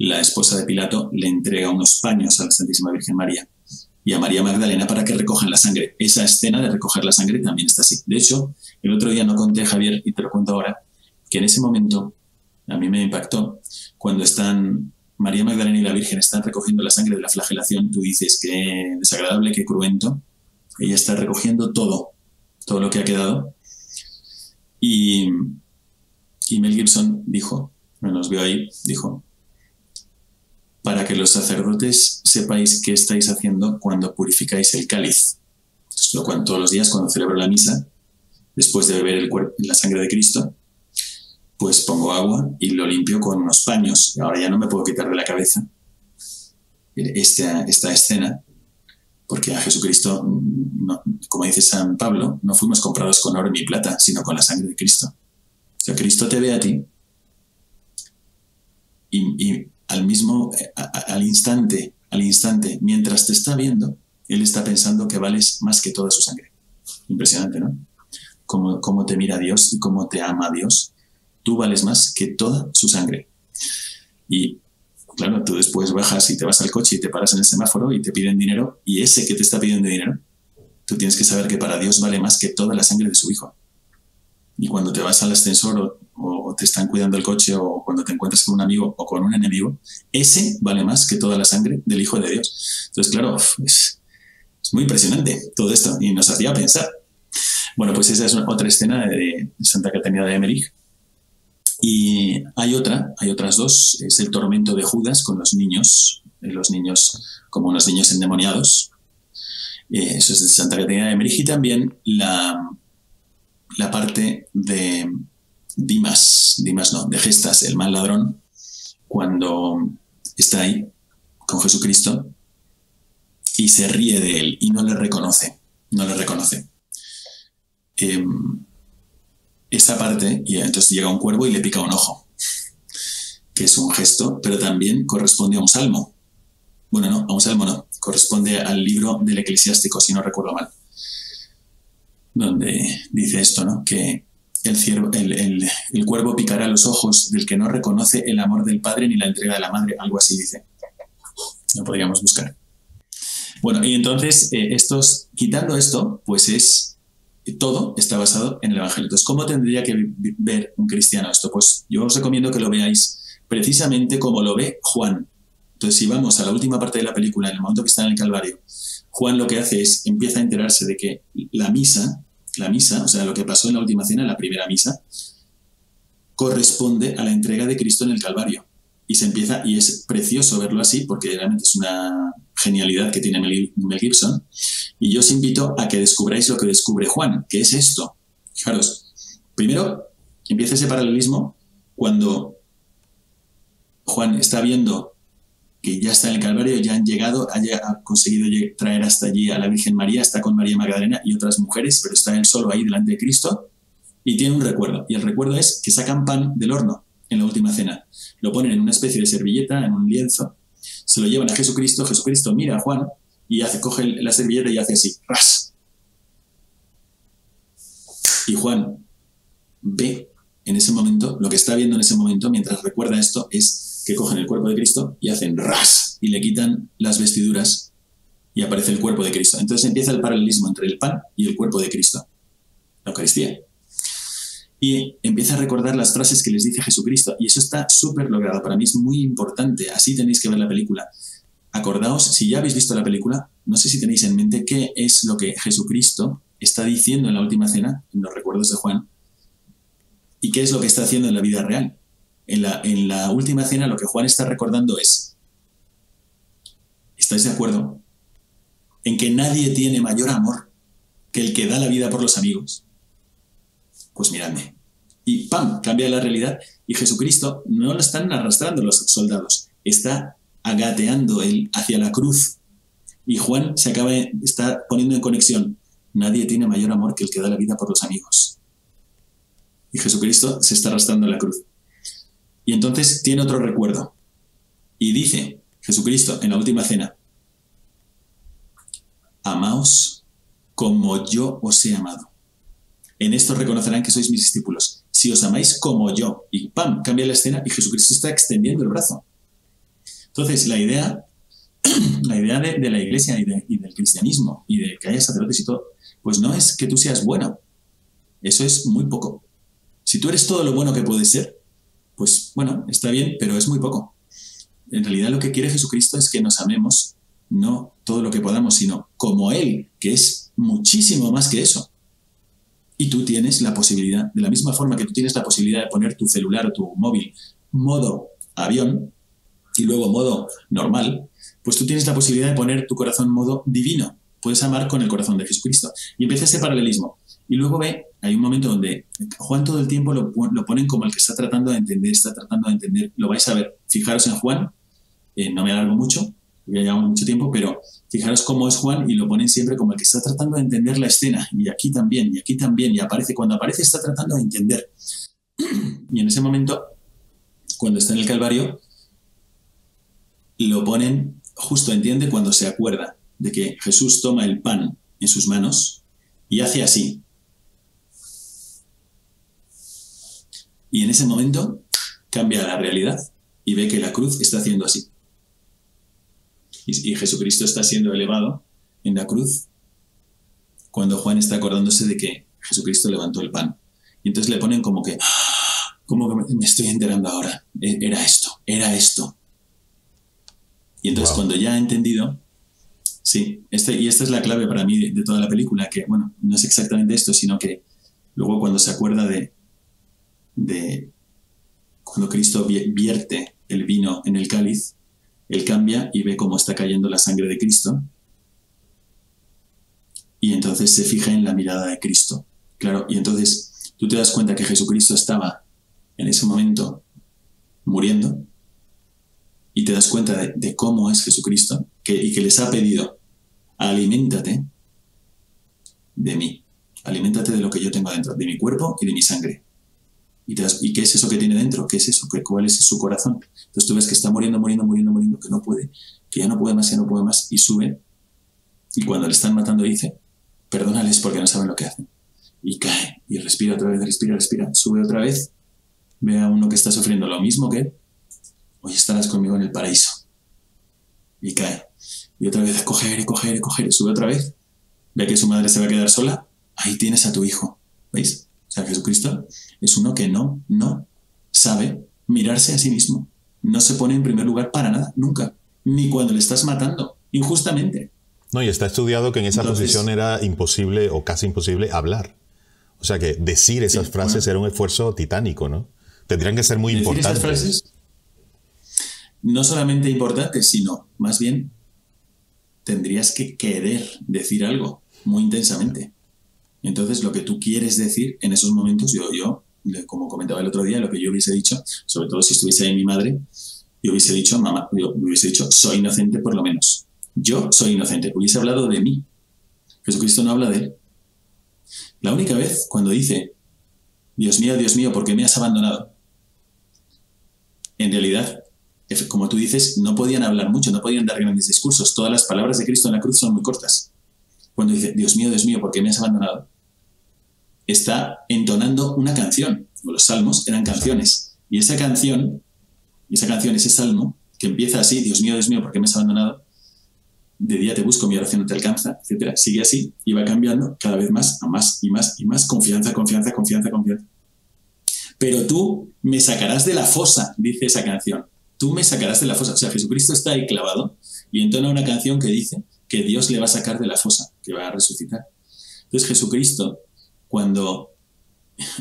la esposa de Pilato, le entrega unos paños a la Santísima Virgen María y a María Magdalena para que recojan la sangre. Esa escena de recoger la sangre también está así. De hecho, el otro día no conté, Javier, y te lo cuento ahora, que en ese momento a mí me impactó cuando están María Magdalena y la Virgen están recogiendo la sangre de la flagelación, tú dices que desagradable, que cruento. Ella está recogiendo todo, todo lo que ha quedado. Y, Mel Gibson dijo, no nos vio ahí, dijo, para que los sacerdotes sepáis qué estáis haciendo cuando purificáis el cáliz. Lo todos los días cuando celebro la misa, después de beber el cuerpo, la sangre de Cristo, pues pongo agua y lo limpio con unos paños. Ahora ya no me puedo quitar de la cabeza esta, esta escena, porque a Jesucristo, como dice San Pablo, no fuimos comprados con oro ni plata, sino con la sangre de Cristo. O sea, Cristo te ve a ti y al mismo, eh, al instante, al instante, mientras te está viendo, él está pensando que vales más que toda su sangre. Impresionante, ¿no? Cómo, cómo te mira Dios y cómo te ama Dios. Tú vales más que toda su sangre. Y claro, tú después bajas y te vas al coche y te paras en el semáforo y te piden dinero y ese que te está pidiendo dinero, tú tienes que saber que para Dios vale más que toda la sangre de su hijo. Y cuando te vas al ascensor o, te están cuidando el coche o cuando te encuentras con un amigo o con un enemigo, ese vale más que toda la sangre del Hijo de Dios. Entonces, claro, es, muy impresionante todo esto y nos hacía pensar. Bueno, pues esa es otra escena de Santa Catarina de Emmerich. Y hay otra, hay otras dos, es el tormento de Judas con los niños, eh, los niños como unos niños endemoniados. Eh, eso es de Santa Catarina de Emmerich y también la, la parte de Dimas, Dimas no, de Gestas, el mal ladrón, cuando está ahí con Jesucristo y se ríe de él y no le reconoce, no le reconoce. Em, esa parte, y entonces llega un cuervo y le pica un ojo, que es un gesto, pero también corresponde a un salmo. Bueno, no, a un salmo no, corresponde al libro del eclesiástico, si no recuerdo mal donde dice esto, ¿no? Que el, ciervo, el, el, cuervo picará los ojos del que no reconoce el amor del padre ni la entrega de la madre, algo así dice. Lo podríamos buscar. Bueno, y entonces, eh, estos, quitando esto, pues es todo está basado en el Evangelio. Entonces, ¿cómo tendría que ver un cristiano esto? Pues yo os recomiendo que lo veáis precisamente como lo ve Juan. Entonces, si vamos a la última parte de la película, en el momento que está en el Calvario, Juan lo que hace es, empieza a enterarse de que la misa, la misa, o sea, lo que pasó en la última cena, la primera misa, corresponde a la entrega de Cristo en el Calvario. Y se empieza, y es precioso verlo así, porque realmente es una genialidad que tiene Mel, Gibson. Y yo os invito a que descubráis lo que descubre Juan, que es esto. Fijaros, primero empieza ese paralelismo cuando Juan está viendo que ya está en el Calvario, ya han llegado, ha, conseguido traer hasta allí a la Virgen María, está con María Magdalena y otras mujeres, pero está él solo ahí delante de Cristo y tiene un recuerdo. Y el recuerdo es que sacan pan del horno en la última cena, lo ponen en una especie de servilleta, en un lienzo, se lo llevan a Jesucristo, Jesucristo mira a Juan y hace, coge la servilleta y hace así, ras. Y Juan ve en ese momento, lo que está viendo en ese momento, mientras recuerda esto, es que cogen el cuerpo de Cristo y hacen ras y le quitan las vestiduras y aparece el cuerpo de Cristo. Entonces empieza el paralelismo entre el pan y el cuerpo de Cristo, la Eucaristía. Y empieza a recordar las frases que les dice Jesucristo. Y eso está súper logrado. Para mí es muy importante. Así tenéis que ver la película. Acordaos, si ya habéis visto la película, no sé si tenéis en mente qué es lo que Jesucristo está diciendo en la última cena, en los recuerdos de Juan, y qué es lo que está haciendo en la vida real en la, en última cena lo que Juan está recordando es, ¿estáis de acuerdo? En que nadie tiene mayor amor que el que da la vida por los amigos. Pues miradme. Y ¡pam! Cambia la realidad. Y Jesucristo no lo están arrastrando los soldados, está agateando él hacia la cruz. Y Juan se acaba, está poniendo en conexión. Nadie tiene mayor amor que el que da la vida por los amigos. Y Jesucristo se está arrastrando a la cruz. Y entonces tiene otro recuerdo. Y dice Jesucristo en la última cena, amaos como yo os he amado. En esto reconocerán que sois mis discípulos. Si os amáis como yo. Y ¡pam! Cambia la escena y Jesucristo está extendiendo el brazo. Entonces, la idea, la idea de, la iglesia y, y, del cristianismo y de que haya sacerdotes y todo, pues no es que tú seas bueno. Eso es muy poco. Si tú eres todo lo bueno que puedes ser, pues bueno, está bien, pero es muy poco. En realidad lo que quiere Jesucristo es que nos amemos, no todo lo que podamos, sino como Él, que es muchísimo más que eso. Y tú tienes la posibilidad, de la misma forma que tú tienes la posibilidad de poner tu celular o tu móvil modo avión y luego modo normal, pues tú tienes la posibilidad de poner tu corazón modo divino. Puedes amar con el corazón de Jesucristo. Y empieza ese paralelismo. Y luego ve, hay un momento donde Juan todo el tiempo lo, ponen como el que está tratando de entender, está tratando de entender. Lo vais a ver. Fijaros en Juan, eh, no me alargo mucho, ya llevamos mucho tiempo, pero fijaros cómo es Juan y lo ponen siempre como el que está tratando de entender la escena. Y aquí también, y aquí también, y aparece, cuando aparece está tratando de entender. Y en ese momento, cuando está en el Calvario, lo ponen, justo entiende cuando se acuerda de que Jesús toma el pan en sus manos y hace así. Y en ese momento cambia la realidad y ve que la cruz está haciendo así. Y, Jesucristo está siendo elevado en la cruz cuando Juan está acordándose de que Jesucristo levantó el pan. Y entonces le ponen como que, como que me estoy enterando ahora, e, era esto, era esto. Y entonces cuando ya ha entendido, sí, este, y esta es la clave para mí de toda la película, que bueno, no es exactamente esto, sino que luego cuando se acuerda de, de cuando Cristo vierte el vino en el cáliz, él cambia y ve cómo está cayendo la sangre de Cristo. Y entonces se fija en la mirada de Cristo. Claro, y entonces tú te das cuenta que Jesucristo estaba en ese momento muriendo y te das cuenta de, cómo es Jesucristo que, y que les ha pedido, aliméntate de mí, aliméntate de lo que yo tengo dentro, de mi cuerpo y de mi sangre. Y, qué es eso que tiene dentro? ¿Qué es eso? ¿Cuál es su corazón? Entonces tú ves que está muriendo, muriendo, muriendo, muriendo, que no puede, que ya no puede más, ya no puede más, y sube. Y cuando le están matando dice, perdónales porque no saben lo que hacen. Y cae, y respira otra vez, respira, respira, sube otra vez, ve a uno que está sufriendo lo mismo que hoy estarás conmigo en el paraíso. Y cae. Y otra vez, coger, coger, coger, sube otra vez, ve que su madre se va a quedar sola, ahí tienes a tu hijo. ¿Veis? O sea, Jesucristo es uno que no, no sabe mirarse a sí mismo. No se pone en primer lugar para nada, nunca. Ni cuando le estás matando, injustamente. No, y está estudiado que en esa posición era imposible o casi imposible hablar. O sea que decir esas frases era un esfuerzo titánico, ¿no? Tendrían que ser muy importantes. Esas frases, no solamente importantes, sino más bien tendrías que querer decir algo muy intensamente. Entonces, lo que tú quieres decir en esos momentos, yo, yo, como comentaba el otro día, lo que yo hubiese dicho, sobre todo si estuviese ahí mi madre, yo hubiese dicho, mamá, yo hubiese dicho, soy inocente por lo menos. Yo soy inocente. Hubiese hablado de mí. Jesucristo no habla de él. La única vez cuando dice, Dios mío, Dios mío, ¿por qué me has abandonado? En realidad, como tú dices, no podían hablar mucho, no podían dar grandes discursos. Todas las palabras de Cristo en la cruz son muy cortas. Cuando dice, Dios mío, Dios mío, ¿por qué me has abandonado? está entonando una canción. Los salmos eran canciones. Y esa canción, esa canción, ese salmo, que empieza así, Dios mío, Dios mío, ¿por qué me has abandonado? De día te busco, mi oración no te alcanza, etc. Sigue así y va cambiando cada vez más a más y más y más. Confianza, confianza, confianza, confianza. Pero tú me sacarás de la fosa, dice esa canción. Tú me sacarás de la fosa. O sea, Jesucristo está ahí clavado y entona una canción que dice que Dios le va a sacar de la fosa, que va a resucitar. Entonces Jesucristo cuando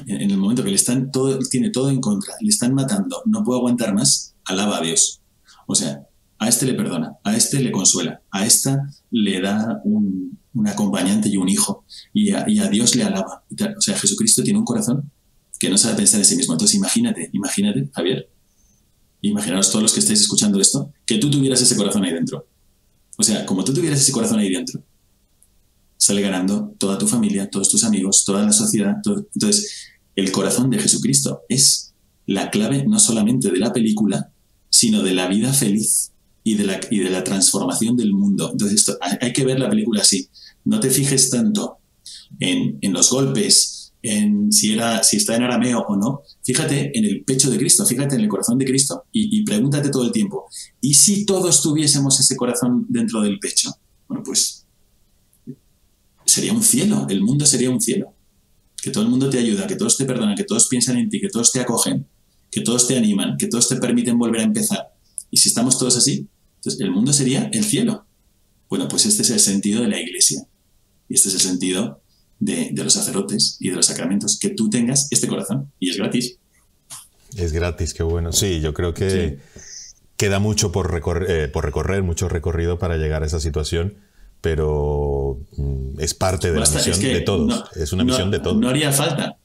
en el momento que le están todo, tiene todo en contra, le están matando, no puede aguantar más, alaba a Dios. O sea, a este le perdona, a este le consuela, a esta le da un, acompañante y un hijo, y a, Dios le alaba. O sea, Jesucristo tiene un corazón que no sabe pensar en sí mismo. Entonces, imagínate, imagínate, Javier, imaginaos todos los que estáis escuchando esto, que tú tuvieras ese corazón ahí dentro. O sea, como tú tuvieras ese corazón ahí dentro, sale ganando toda tu familia, todos tus amigos, toda la sociedad. Entonces, el corazón de Jesucristo es la clave no solamente de la película, sino de la vida feliz y de la, y de la transformación del mundo. Entonces, hay, que ver la película así. No te fijes tanto en, en, los golpes, si está en arameo o no. Fíjate en el pecho de Cristo, fíjate en el corazón de Cristo y, y pregúntate todo el tiempo, ¿y si todos tuviésemos ese corazón dentro del pecho? Bueno, pues sería un cielo, el mundo sería un cielo. Que todo el mundo te ayuda, que todos te perdonan, que todos piensan en ti, que todos te acogen, que todos te animan, que todos te permiten volver a empezar. Y si estamos todos así, entonces el mundo sería el cielo. Bueno, pues este es el sentido de la iglesia. Y este es el sentido de, los sacerdotes y de los sacramentos, que tú tengas este corazón. Y es gratis. Es gratis, qué bueno. Sí, yo creo que queda mucho por recorrer, eh, por recorrer, mucho recorrido para llegar a esa situación pero mm, es parte de la misión de todos. es una misión de todos. No haría falta.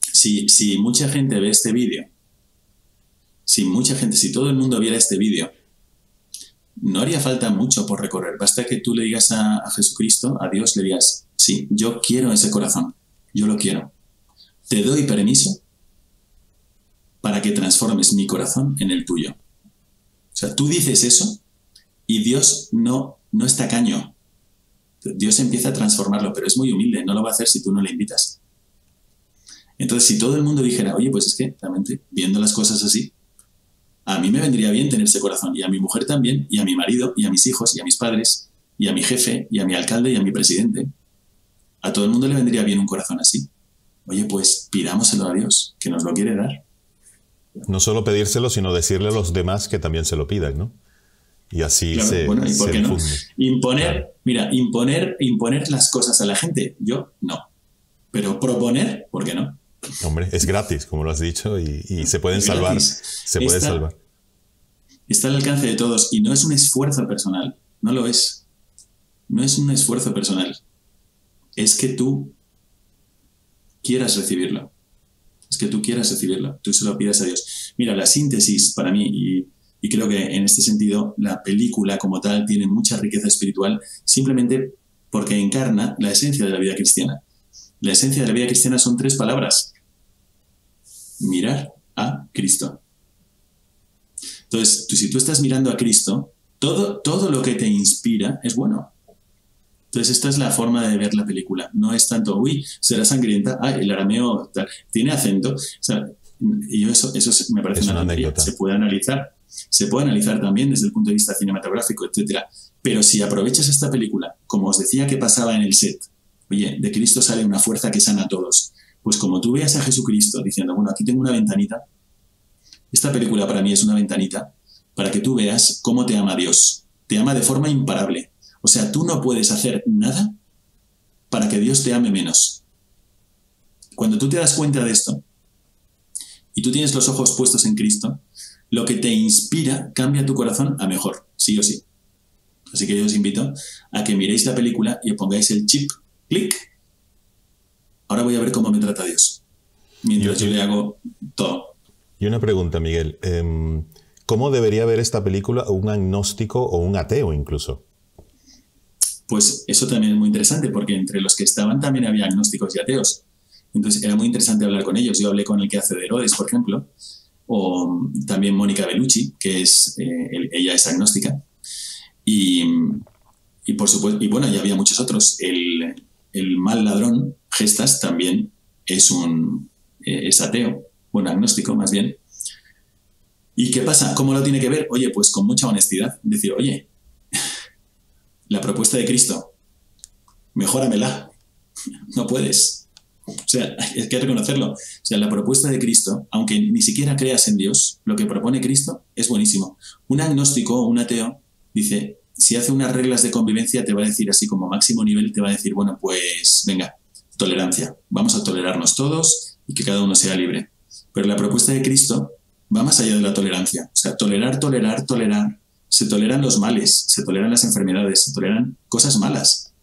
Si, si mucha gente ve este vídeo si mucha gente, si todo el mundo viera este vídeo, no haría falta mucho por recorrer. Basta que tú le digas a, Jesucristo, a Dios, le digas, sí, yo quiero ese corazón, yo lo quiero. Te doy permiso para que transformes mi corazón en el tuyo. O sea, tú dices eso y Dios no, no está caño. Dios empieza a transformarlo, pero es muy humilde, no lo va a hacer si tú no le invitas. Entonces, si todo el mundo dijera, oye, pues es que realmente, viendo las cosas así, a mí me vendría bien tener ese corazón, y a mi mujer también, y a mi marido, y a mis hijos, y a mis padres, y a mi jefe, y a mi alcalde, y a mi presidente. A todo el mundo le vendría bien un corazón así. Oye, pues pidámoselo a Dios, que nos lo quiere dar. No solo pedírselo, sino decirle a los demás que también se lo pidan, ¿no? Y así se, bueno, ¿y por qué no? Imponer, mira, imponer, imponer las cosas a la gente, yo no. Pero proponer, ¿por qué no? Hombre, es gratis, como lo has dicho, y, se pueden salvar. Se puede salvar. Está al alcance de todos y no es un esfuerzo personal, no lo es. No es un esfuerzo personal. Es que tú quieras recibirlo. Es que tú quieras recibirlo. Tú se lo pides a Dios. Mira, la síntesis para mí, y, y creo que en este sentido la película como tal tiene mucha riqueza espiritual, simplemente porque encarna la esencia de la vida cristiana. La esencia de la vida cristiana son tres palabras mirar a Cristo. Entonces, si tú estás mirando a Cristo, todo, todo lo que te inspira es bueno. Entonces, esta es la forma de ver la película. No es tanto, uy, será sangrienta, ay, el arameo tiene acento. y eso, eso me parece una, anécdota. Se puede analizar. Se puede analizar también desde el punto de vista cinematográfico, etc. Pero si aprovechas esta película, como os decía que pasaba en el set, oye, de Cristo sale una fuerza que sana a todos. Pues como tú veas a Jesucristo diciendo, bueno, aquí tengo una ventanita, esta película para mí es una ventanita para que tú veas cómo te ama Dios. Te ama de forma imparable. O sea, tú no puedes hacer nada para que Dios te ame menos. Cuando tú te das cuenta de esto y tú tienes los ojos puestos en Cristo, lo que te inspira cambia tu corazón a mejor, sí o sí. Así que yo os invito a que miréis la película y pongáis el chip, clic, Ahora voy a ver cómo me trata Dios. Mientras yo, le hago todo. Y una pregunta, Miguel. Em, ¿Cómo debería ver esta película un agnóstico o un ateo incluso? Pues eso también es muy interesante, porque entre los que estaban también había agnósticos y ateos. Entonces era muy interesante hablar con ellos. Yo hablé con el que hace de Herodes, por ejemplo, o también Mónica Bellucci, que es, eh, ella es agnóstica. Y, y, por supuesto, y bueno, ya había muchos otros. El, mal ladrón, Gestas, también es un eh, es ateo, bueno, agnóstico más bien. ¿Y qué pasa? ¿Cómo lo tiene que ver? Oye, pues con mucha honestidad. Decir, oye, la propuesta de Cristo, mejóramela. No puedes. O sea, hay que reconocerlo. O sea, la propuesta de Cristo, aunque ni siquiera creas en Dios, lo que propone Cristo es buenísimo. Un agnóstico, un ateo, dice, si hace unas reglas de convivencia, te va a decir así como máximo nivel, te va a decir, bueno, pues venga, tolerancia, vamos a tolerarnos todos y que cada uno sea libre. Pero la propuesta de Cristo va más allá de la tolerancia. O sea, tolerar, tolerar, tolerar. Se toleran los males, se toleran las enfermedades, se toleran cosas malas.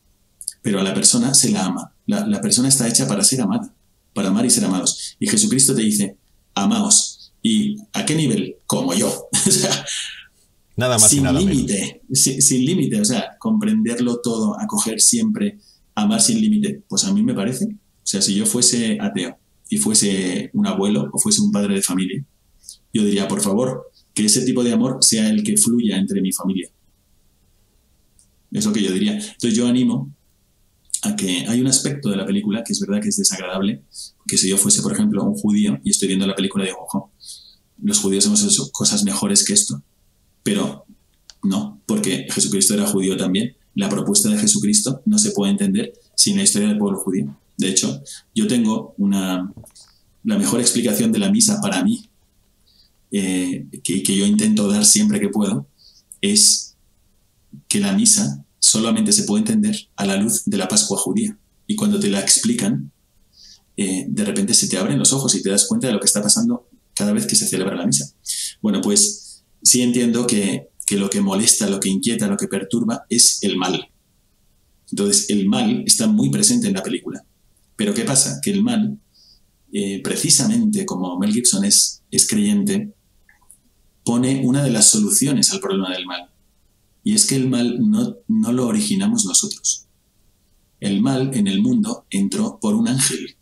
Pero a la persona se la ama. La, la persona está hecha para ser amada, para amar y ser amados. Y Jesucristo te dice, amaos. ¿Y a qué nivel? Como yo. o sea, Nada más sin límite, sin, sin límite, o sea, comprenderlo todo, acoger siempre, amar sin límite, pues a mí me parece, o sea, si yo fuese ateo y fuese un abuelo o fuese un padre de familia, yo diría, por favor, que ese tipo de amor sea el que fluya entre mi familia. Es lo que yo diría. Entonces yo animo a que hay un aspecto de la película que es verdad que es desagradable, que si yo fuese, por ejemplo, un judío y estoy viendo la película digo, ojo, los judíos hemos hecho cosas mejores que esto. Pero no, porque Jesucristo era judío también. La propuesta de Jesucristo no se puede entender sin la historia del pueblo judío. De hecho, yo tengo una, la mejor explicación de la misa para mí, eh, que, yo intento dar siempre que puedo, es que la misa solamente se puede entender a la luz de la Pascua judía. Y cuando te la explican, eh, de repente se te abren los ojos y te das cuenta de lo que está pasando cada vez que se celebra la misa. Bueno, pues sí entiendo que, que lo que molesta, lo que inquieta, lo que perturba es el mal. Entonces, el mal está muy presente en la película. Pero ¿qué pasa? Que el mal, eh, precisamente como Mel Gibson es, es creyente, pone una de las soluciones al problema del mal. Y es que el mal no, no lo originamos nosotros. El mal en el mundo entró por un ángel.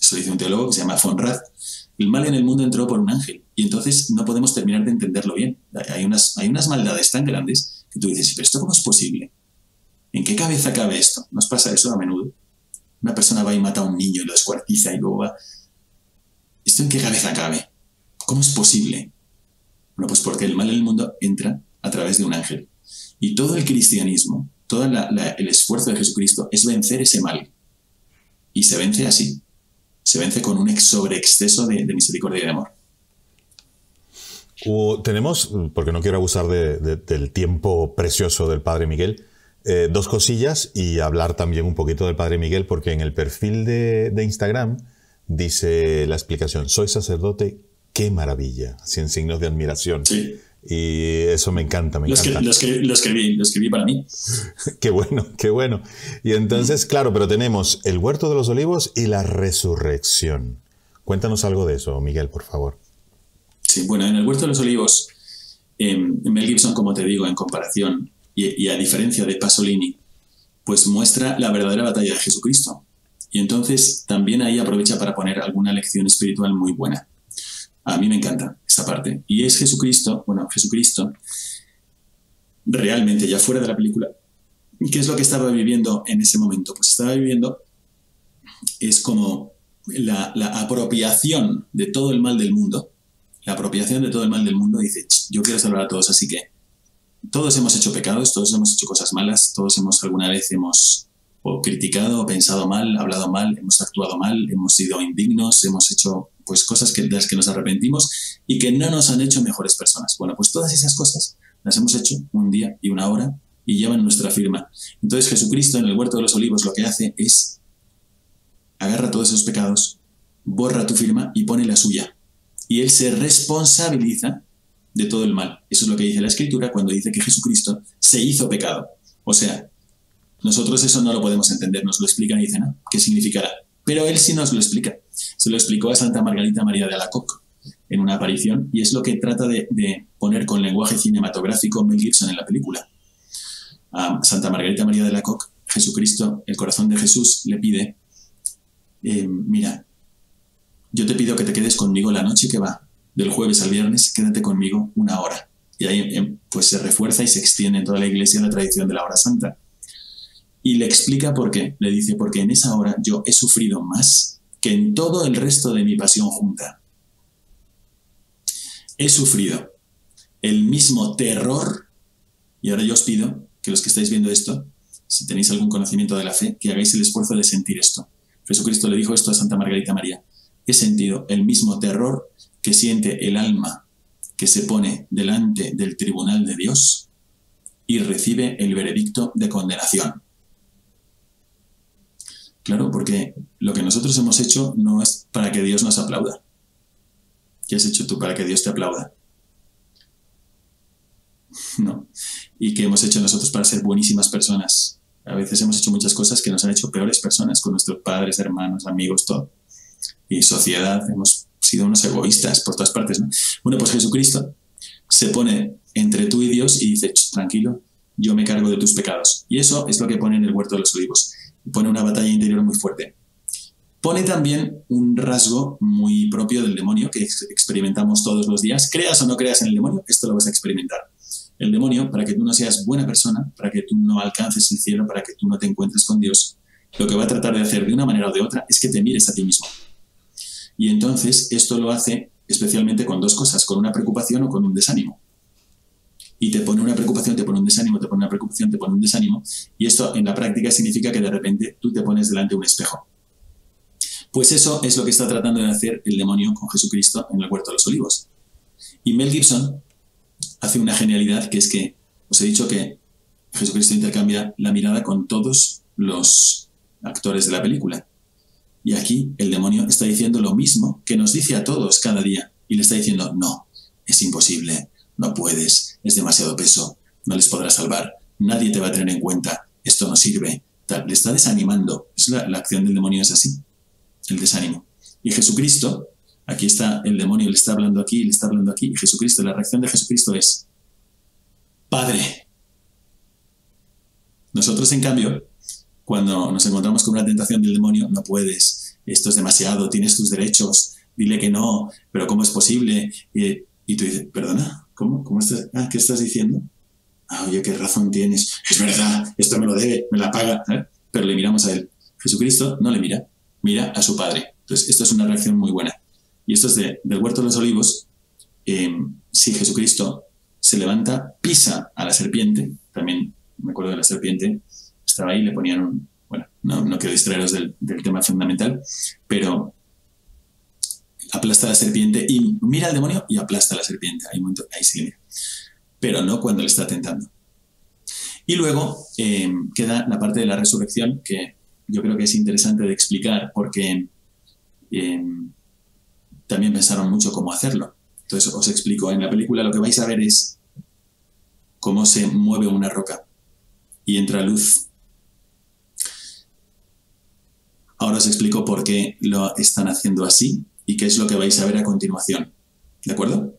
Eso dice un teólogo que se llama von Rath. El mal en el mundo entró por un ángel. Y entonces no podemos terminar de entenderlo bien. Hay unas, hay unas maldades tan grandes que tú dices, pero ¿esto cómo es posible? ¿En qué cabeza cabe esto? ¿Nos pasa eso a menudo? Una persona va y mata a un niño y lo descuartiza y luego va... ¿Esto en qué cabeza cabe? ¿Cómo es posible? Bueno, pues porque el mal en el mundo entra a través de un ángel. Y todo el cristianismo, todo el esfuerzo de Jesucristo es vencer ese mal. Y se vence así. Se vence con un sobreexceso de, de misericordia y de amor. O tenemos, porque no quiero abusar de, de, del tiempo precioso del Padre Miguel, eh, dos cosillas y hablar también un poquito del Padre Miguel, porque en el perfil de, de Instagram dice la explicación, soy sacerdote, qué maravilla, así en signos de admiración. Sí. Y eso me encanta, me encanta. Escribí, lo, escribí, lo, escribí, lo escribí para mí. qué bueno, qué bueno. Y entonces, claro, pero tenemos el huerto de los olivos y la resurrección. Cuéntanos algo de eso, Miguel, por favor. Sí, bueno, en el huerto de los olivos, eh, Mel Gibson, como te digo, en comparación y, y a diferencia de Pasolini, pues muestra la verdadera batalla de Jesucristo. Y entonces también ahí aprovecha para poner alguna lección espiritual muy buena. A mí me encanta esta parte. Y es Jesucristo, bueno, Jesucristo, realmente ya fuera de la película, ¿qué es lo que estaba viviendo en ese momento? Pues estaba viviendo, es como la, la apropiación de todo el mal del mundo, la apropiación de todo el mal del mundo, dice, yo quiero salvar a todos, así que todos hemos hecho pecados, todos hemos hecho cosas malas, todos hemos alguna vez hemos criticado, pensado mal, hablado mal, hemos actuado mal, hemos sido indignos, hemos hecho pues cosas que, de las que nos arrepentimos y que no nos han hecho mejores personas. Bueno, pues todas esas cosas las hemos hecho un día y una hora y llevan nuestra firma. Entonces Jesucristo en el huerto de los olivos lo que hace es agarra todos esos pecados, borra tu firma y pone la suya. Y Él se responsabiliza de todo el mal. Eso es lo que dice la Escritura cuando dice que Jesucristo se hizo pecado. O sea, nosotros eso no lo podemos entender, nos lo explican y dicen, ¿no? ¿qué significará? Pero él sí nos lo explica. Se lo explicó a Santa Margarita María de Alacoque en una aparición y es lo que trata de, poner con lenguaje cinematográfico Mel Gibson en la película. A Santa Margarita María de Alacoque, Jesucristo, el corazón de Jesús, le pide, eh, mira, yo te pido que te quedes conmigo la noche que va, del jueves al viernes, quédate conmigo una hora. Y ahí pues se refuerza y se extiende en toda la iglesia la tradición de la hora santa. Y le explica por qué. Le dice, porque en esa hora yo he sufrido más que en todo el resto de mi pasión junta. He sufrido el mismo terror, y ahora yo os pido que los que estáis viendo esto, si tenéis algún conocimiento de la fe, que hagáis el esfuerzo de sentir esto. Jesucristo le dijo esto a Santa Margarita María. He sentido el mismo terror que siente el alma que se pone delante del tribunal de Dios y recibe el veredicto de condenación. Claro, porque lo que nosotros hemos hecho no es para que Dios nos aplauda. ¿Qué has hecho tú para que Dios te aplauda? No. ¿Y qué hemos hecho nosotros para ser buenísimas personas? A veces hemos hecho muchas cosas que nos han hecho peores personas con nuestros padres, hermanos, amigos, todo. Y sociedad, hemos sido unos egoístas por todas partes. ¿no? Bueno, pues Jesucristo se pone entre tú y Dios y dice, tranquilo, yo me cargo de tus pecados. Y eso es lo que pone en el huerto de los olivos. Pone una batalla interior muy fuerte. Pone también un rasgo muy propio del demonio que experimentamos todos los días. Creas o no creas en el demonio, esto lo vas a experimentar. El demonio, para que tú no seas buena persona, para que tú no alcances el cielo, para que tú no te encuentres con Dios, lo que va a tratar de hacer de una manera o de otra es que te mires a ti mismo. Y entonces esto lo hace especialmente con dos cosas, con una preocupación o con un desánimo. Y te pone una preocupación, te pone un desánimo, te pone una preocupación, te pone un desánimo. Y esto en la práctica significa que de repente tú te pones delante de un espejo. Pues eso es lo que está tratando de hacer el demonio con Jesucristo en el huerto de los olivos. Y Mel Gibson hace una genialidad que es que os he dicho que Jesucristo intercambia la mirada con todos los actores de la película. Y aquí el demonio está diciendo lo mismo que nos dice a todos cada día. Y le está diciendo, no, es imposible, no puedes, es demasiado peso, no les podrás salvar, nadie te va a tener en cuenta, esto no sirve. Le está desanimando. Es la, acción del demonio es así, el desánimo. Y Jesucristo, aquí está el demonio, le está hablando aquí, le está hablando aquí. Y Jesucristo, la reacción de Jesucristo es, Padre. Nosotros, en cambio, cuando nos encontramos con una tentación del demonio, no puedes, esto es demasiado, tienes tus derechos, dile que no, pero ¿cómo es posible? Y, tú dices, perdona, ¿cómo? ¿Cómo estás? Ah, ¿qué estás diciendo? Ah, oye, qué razón tienes. Es verdad, esto me lo debe, me la paga. ¿eh? Pero le miramos a él. Jesucristo no le mira, mira a su Padre. Entonces, esto es una reacción muy buena. Y esto es del huerto de los olivos. Eh, si Jesucristo se levanta, pisa a la serpiente, también me acuerdo de la serpiente, estaba ahí, le ponían un... Bueno, no, no quiero distraeros del, tema fundamental, pero aplasta la serpiente y mira al demonio y aplasta la serpiente. Ahí, ahí. Pero no cuando le está tentando. Y luego eh, queda la parte de la resurrección que yo creo que es interesante de explicar porque eh, también pensaron mucho cómo hacerlo. Entonces os explico. En la película lo que vais a ver es cómo se mueve una roca y entra luz Ahora os explico por qué lo están haciendo así y qué es lo que vais a ver a continuación. ¿De acuerdo?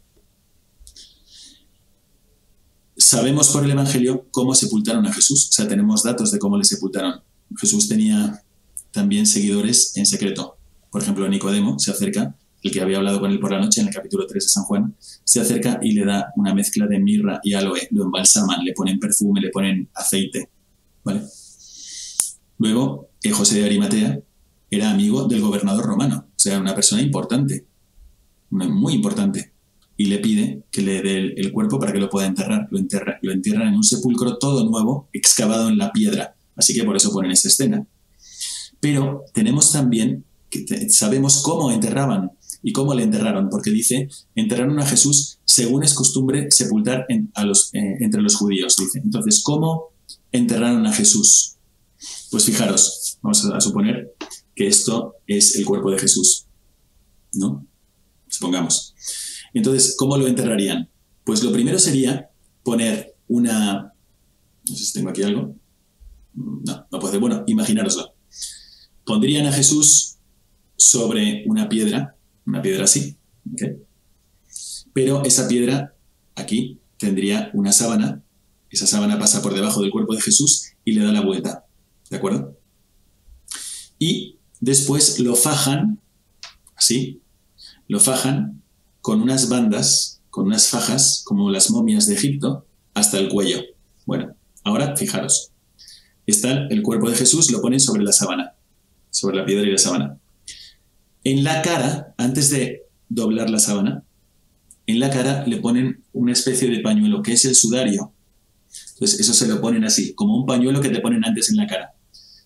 Sabemos por el Evangelio cómo sepultaron a Jesús, o sea, tenemos datos de cómo le sepultaron. Jesús tenía también seguidores en secreto. Por ejemplo, Nicodemo se acerca, el que había hablado con él por la noche en el capítulo 3 de San Juan, se acerca y le da una mezcla de mirra y aloe, lo embalsaman, le ponen perfume, le ponen aceite. ¿Vale? Luego, José de Arimatea era amigo del gobernador romano, sea, una persona importante, muy importante, y le pide que le dé el, cuerpo para que lo pueda enterrar. Lo, enterra, lo entierran en un sepulcro todo nuevo, excavado en la piedra, así que por eso ponen esa escena. Pero tenemos también, que sabemos cómo enterraban y cómo le enterraron, porque dice, enterraron a Jesús según es costumbre sepultar eh, entre los judíos, dice. Entonces, ¿cómo enterraron a Jesús? Pues fijaros, vamos a suponer que esto es el cuerpo de Jesús. ¿No? Supongamos. Entonces, ¿cómo lo enterrarían? Pues lo primero sería poner una... No sé si tengo aquí algo. No, no puede. Bueno, imaginároslo. Pondrían a Jesús sobre una piedra, una piedra así, pero esa piedra aquí tendría una sábana, esa sábana pasa por debajo del cuerpo de Jesús y le da la vuelta, ¿de acuerdo? Y Después lo fajan, así, lo fajan con unas bandas, con unas fajas, como las momias de Egipto, hasta el cuello. Bueno, ahora fijaros. Está el cuerpo de Jesús, lo ponen sobre la sábana, sobre la piedra y la sábana. En la cara, antes de doblar la sábana, en la cara le ponen una especie de pañuelo, que es el sudario. Entonces, eso se lo ponen así, como un pañuelo que te ponen antes en la cara.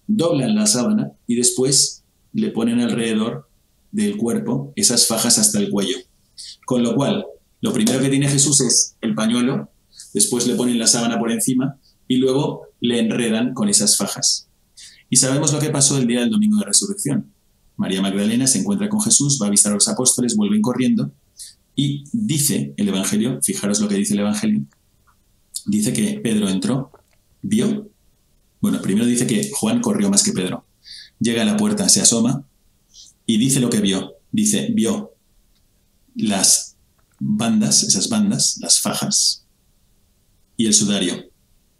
Doblan la sábana y después le ponen alrededor del cuerpo esas fajas hasta el cuello. Con lo cual, lo primero que tiene Jesús es el pañuelo, después le ponen la sábana por encima y luego le enredan con esas fajas. Y sabemos lo que pasó el día del domingo de resurrección. María Magdalena se encuentra con Jesús, va a avisar a los apóstoles, vuelven corriendo y dice el Evangelio, fijaros lo que dice el Evangelio, dice que Pedro entró, vio, bueno, primero dice que Juan corrió más que Pedro, llega a la puerta, se asoma y dice lo que vio, dice, vio las bandas, esas bandas, las fajas y el sudario,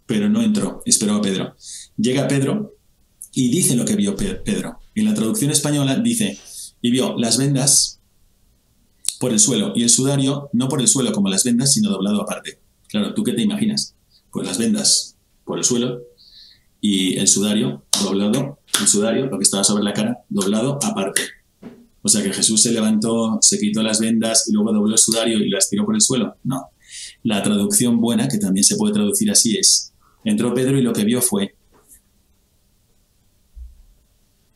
pero no entró, esperó a Pedro. Llega Pedro y dice lo que vio Pedro. En la traducción española dice, y vio las vendas por el suelo y el sudario no por el suelo como las vendas, sino doblado aparte. Claro, ¿tú qué te imaginas? Pues las vendas por el suelo y el sudario doblado, el sudario, lo que estaba sobre la cara, doblado aparte. O sea que Jesús se levantó, se quitó las vendas y luego dobló el sudario y las tiró por el suelo. No. La traducción buena, que también se puede traducir así, es, entró Pedro y lo que vio fue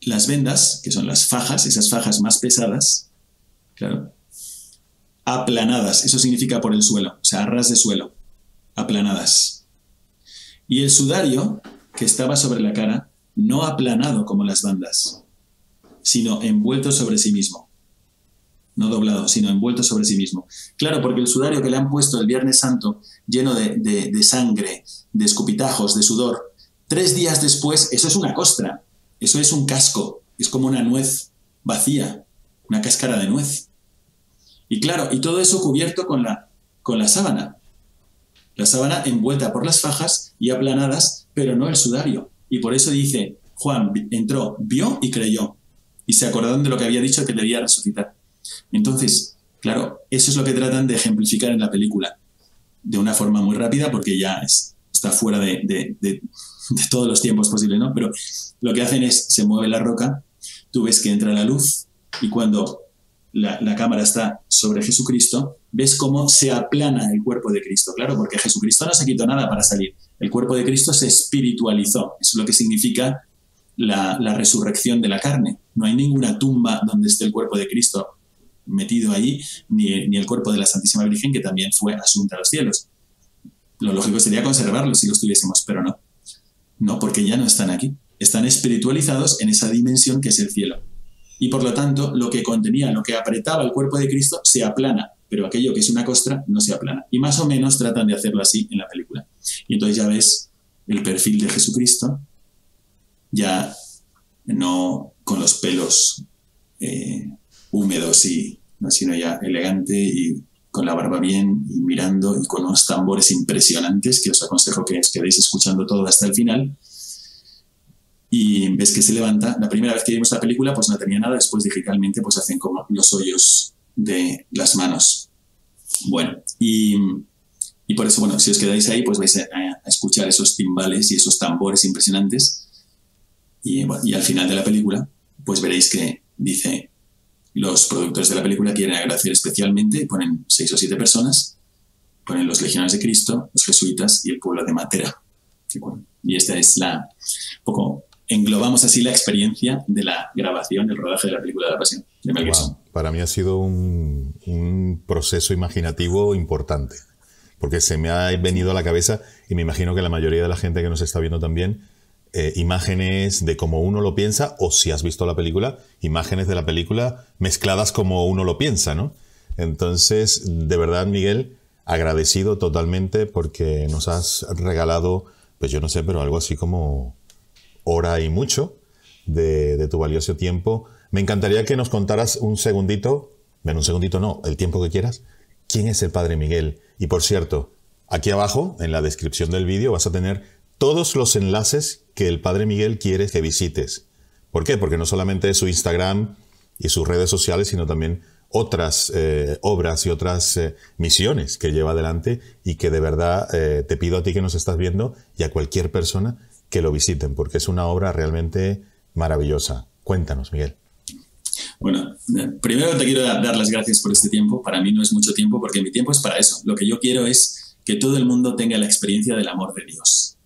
las vendas, que son las fajas, esas fajas más pesadas, claro, aplanadas, eso significa por el suelo, o sea, a ras de suelo, aplanadas. Y el sudario, que estaba sobre la cara, no aplanado como las bandas, sino envuelto sobre sí mismo. No doblado, sino envuelto sobre sí mismo. Claro, porque el sudario que le han puesto el Viernes Santo, lleno de, de sangre, de escupitajos, de sudor, tres días después, eso es una costra, eso es un casco, es como una nuez vacía, una cáscara de nuez. Y claro, y todo eso cubierto con la, con la sábana. La sábana envuelta por las fajas y aplanadas, pero no el sudario. Y por eso dice, Juan entró, vio y creyó. Y se acordaron de lo que había dicho que debía resucitar. Entonces, claro, eso es lo que tratan de ejemplificar en la película. De una forma muy rápida, porque ya es, está fuera de todos los tiempos posibles, ¿no? Pero lo que hacen es, se mueve la roca, tú ves que entra la luz y cuando la, cámara está sobre Jesucristo, ves cómo se aplana el cuerpo de Cristo. Claro, porque Jesucristo no se quitó nada para salir. El cuerpo de Cristo se espiritualizó. Eso es lo que significa la, resurrección de la carne. No hay ninguna tumba donde esté el cuerpo de Cristo metido ahí, ni, ni el cuerpo de la Santísima Virgen, que también fue asunta a los cielos. Lo lógico sería conservarlo si los tuviésemos, pero no. No, porque ya no están aquí están espiritualizados en esa dimensión que es el cielo. Y por lo tanto, lo que contenía, lo que apretaba el cuerpo de Cristo, se aplana, pero aquello que es una costra no se aplana. Y más o menos tratan de hacerlo así en la película. Y entonces ya ves el perfil de Jesucristo, ya no con los pelos eh, húmedos y sino ya elegante y con la barba bien y mirando y con unos tambores impresionantes que os aconsejo que os quedéis escuchando todo hasta el final y ves que se levanta. La primera vez que vimos la película pues no tenía nada, después digitalmente pues hacen como los hoyos de las manos. Bueno, y, y por eso, bueno, si os quedáis ahí pues vais a, escuchar esos timbales y esos tambores impresionantes y, y al final de la película pues veréis que dice los productores de la película quieren agradecer especialmente, ponen seis o siete personas, ponen los legionarios de Cristo, los jesuitas y el pueblo de Matera. Y esta es la poco englobamos así la experiencia de la grabación, el rodaje de la película de la Pasión de Mel Gibson. Para mí ha sido un, proceso imaginativo importante, porque se me ha venido a la cabeza, y me imagino que la mayoría de la gente que nos está viendo también, eh, imágenes de cómo uno lo piensa, o si has visto la película, imágenes de la película mezcladas como uno lo piensa, ¿no? Entonces, de verdad, Miguel, agradecido totalmente porque nos has regalado, pues yo no sé, pero algo así como hora y mucho de, tu valioso tiempo. Me encantaría que nos contaras un segundito, bueno, un segundito no, el tiempo que quieras, quién es el Padre Miguel. Y por cierto, aquí abajo, en la descripción del vídeo, vas a tener todos los enlaces que el Padre Miguel quiere que visites. ¿Por qué? Porque no solamente es su Instagram y sus redes sociales, sino también otras eh, obras y otras eh, misiones que lleva adelante y que de verdad eh, te pido a ti que nos estás viendo y a cualquier persona que lo visiten, porque es una obra realmente maravillosa. Cuéntanos, Miguel. Bueno, primero te quiero dar las gracias por este tiempo. Para mí no es mucho tiempo porque mi tiempo es para eso. Lo que yo quiero es que todo el mundo tenga la experiencia del amor de Dios.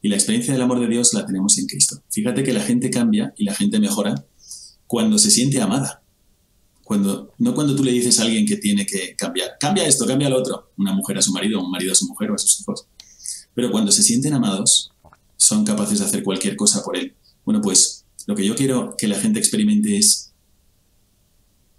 Y la experiencia del amor de Dios la tenemos en Cristo. Fíjate que la gente cambia y la gente mejora cuando se siente amada. Cuando, no cuando tú le dices a alguien que tiene que cambiar. Cambia esto, cambia lo otro. Una mujer a su marido, un marido a su mujer o a sus hijos. Pero cuando se sienten amados, son capaces de hacer cualquier cosa por él. Bueno, pues lo que yo quiero que la gente experimente es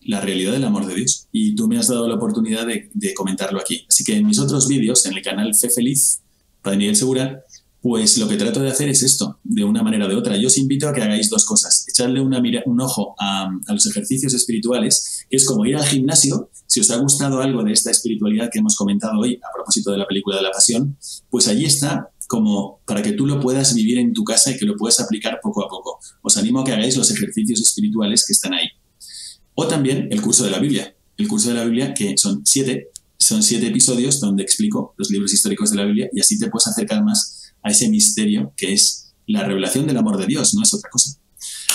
la realidad del amor de Dios. Y tú me has dado la oportunidad de, comentarlo aquí. Así que en mis otros vídeos, en el canal Fe Feliz, Padre Miguel Segura, pues lo que trato de hacer es esto, de una manera o de otra. Yo os invito a que hagáis dos cosas. Echarle un ojo a, a, los ejercicios espirituales, que es como ir al gimnasio. Si os ha gustado algo de esta espiritualidad que hemos comentado hoy a propósito de la película de la Pasión, pues allí está como para que tú lo puedas vivir en tu casa y que lo puedas aplicar poco a poco. Os animo a que hagáis los ejercicios espirituales que están ahí. O también el curso de la Biblia. El curso de la Biblia, que son siete, son siete episodios donde explico los libros históricos de la Biblia y así te puedes acercar más a ese misterio que es la revelación del amor de Dios, no es otra cosa.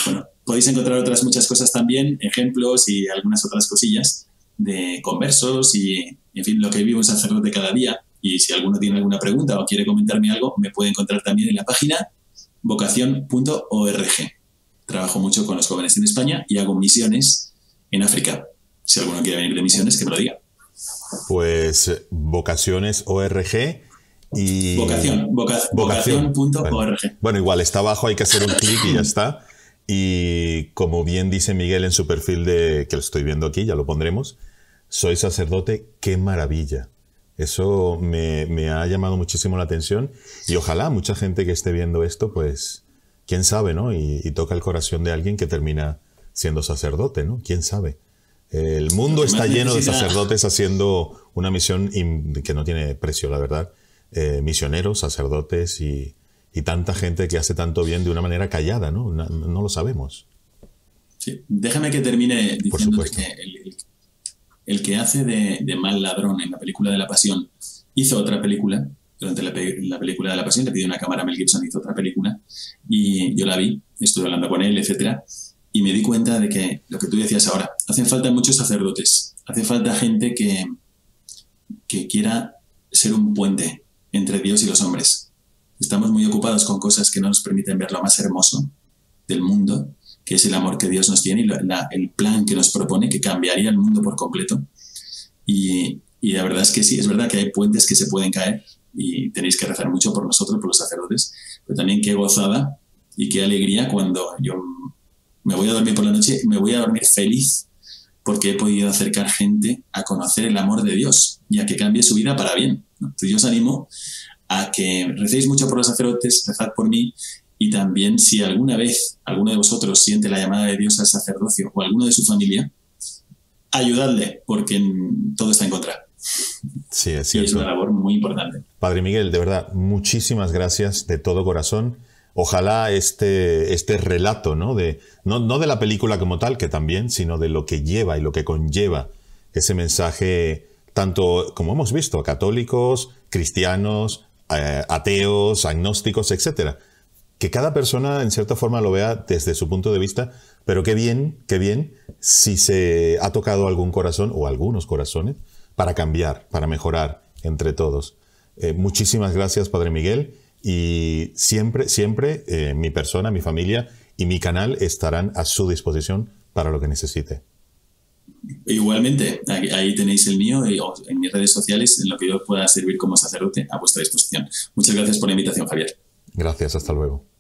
Bueno, podéis encontrar otras muchas cosas también, ejemplos y algunas otras cosillas de conversos y, en fin, lo que vive un sacerdote cada día. Y si alguno tiene alguna pregunta o quiere comentarme algo, me puede encontrar también en la página vocación.org. Trabajo mucho con los jóvenes en España y hago misiones en África. Si alguno quiere venir de misiones, que me lo diga. Pues vocaciones ORG y... Vocación, vocación.org. Bueno. igual, está abajo, hay que hacer un clic y ya está. Y como bien dice Miguel en su perfil de que lo estoy viendo aquí, ya lo pondremos, soy sacerdote, qué maravilla. Eso me, me, ha llamado muchísimo la atención y ojalá mucha gente que esté viendo esto, pues, quién sabe, ¿no? Y, y toca el corazón de alguien que termina siendo sacerdote, ¿no? ¿Quién sabe? El mundo está lleno de sacerdotes haciendo una misión que no tiene precio, la verdad. Eh, misioneros, sacerdotes y, tanta gente que hace tanto bien de una manera callada, ¿no? No, lo sabemos. Sí. Déjame que termine diciendo que el, que hace de, mal ladrón en la película de la Pasión hizo otra película. Durante la, la, película de la Pasión le pidió una cámara a Mel Gibson, hizo otra película y yo la vi, estuve hablando con él, etcétera y me di cuenta de que lo que tú decías ahora, hacen falta muchos sacerdotes, hace falta gente que, que quiera ser un puente entre Dios y los hombres. Estamos muy ocupados con cosas que no nos permiten ver lo más hermoso del mundo, que es el amor que Dios nos tiene y el plan que nos propone, que cambiaría el mundo por completo. Y, y la verdad es que sí, es verdad que hay puentes que se pueden caer y tenéis que rezar mucho por nosotros, por los sacerdotes, pero también qué gozada y qué alegría cuando yo me voy a dormir por la noche, me voy a dormir feliz porque he podido acercar gente a conocer el amor de Dios y a que cambie su vida para bien. Entonces yo os animo a que recéis mucho por los sacerdotes, rezad por mí y también si alguna vez alguno de vosotros siente la llamada de Dios al sacerdocio o alguno de su familia, ayudadle porque todo está en contra. Sí, es cierto. Y es una labor muy importante. Padre Miguel, de verdad, muchísimas gracias de todo corazón ojalá este, este relato, ¿no? De, no, no de la película como tal, que también, sino de lo que lleva y lo que conlleva ese mensaje, tanto como hemos visto, a católicos, cristianos, ateos, agnósticos, etc. Que cada persona en cierta forma lo vea desde su punto de vista, pero qué bien, qué bien si se ha tocado algún corazón o algunos corazones para cambiar, para mejorar entre todos. Eh, muchísimas gracias, Padre Miguel. Y siempre, siempre eh, mi persona, mi familia y mi canal estarán a su disposición para lo que necesite. Igualmente, ahí tenéis el mío en mis redes sociales, en lo que yo pueda servir como sacerdote a vuestra disposición. Muchas gracias por la invitación, Javier. Gracias, hasta luego.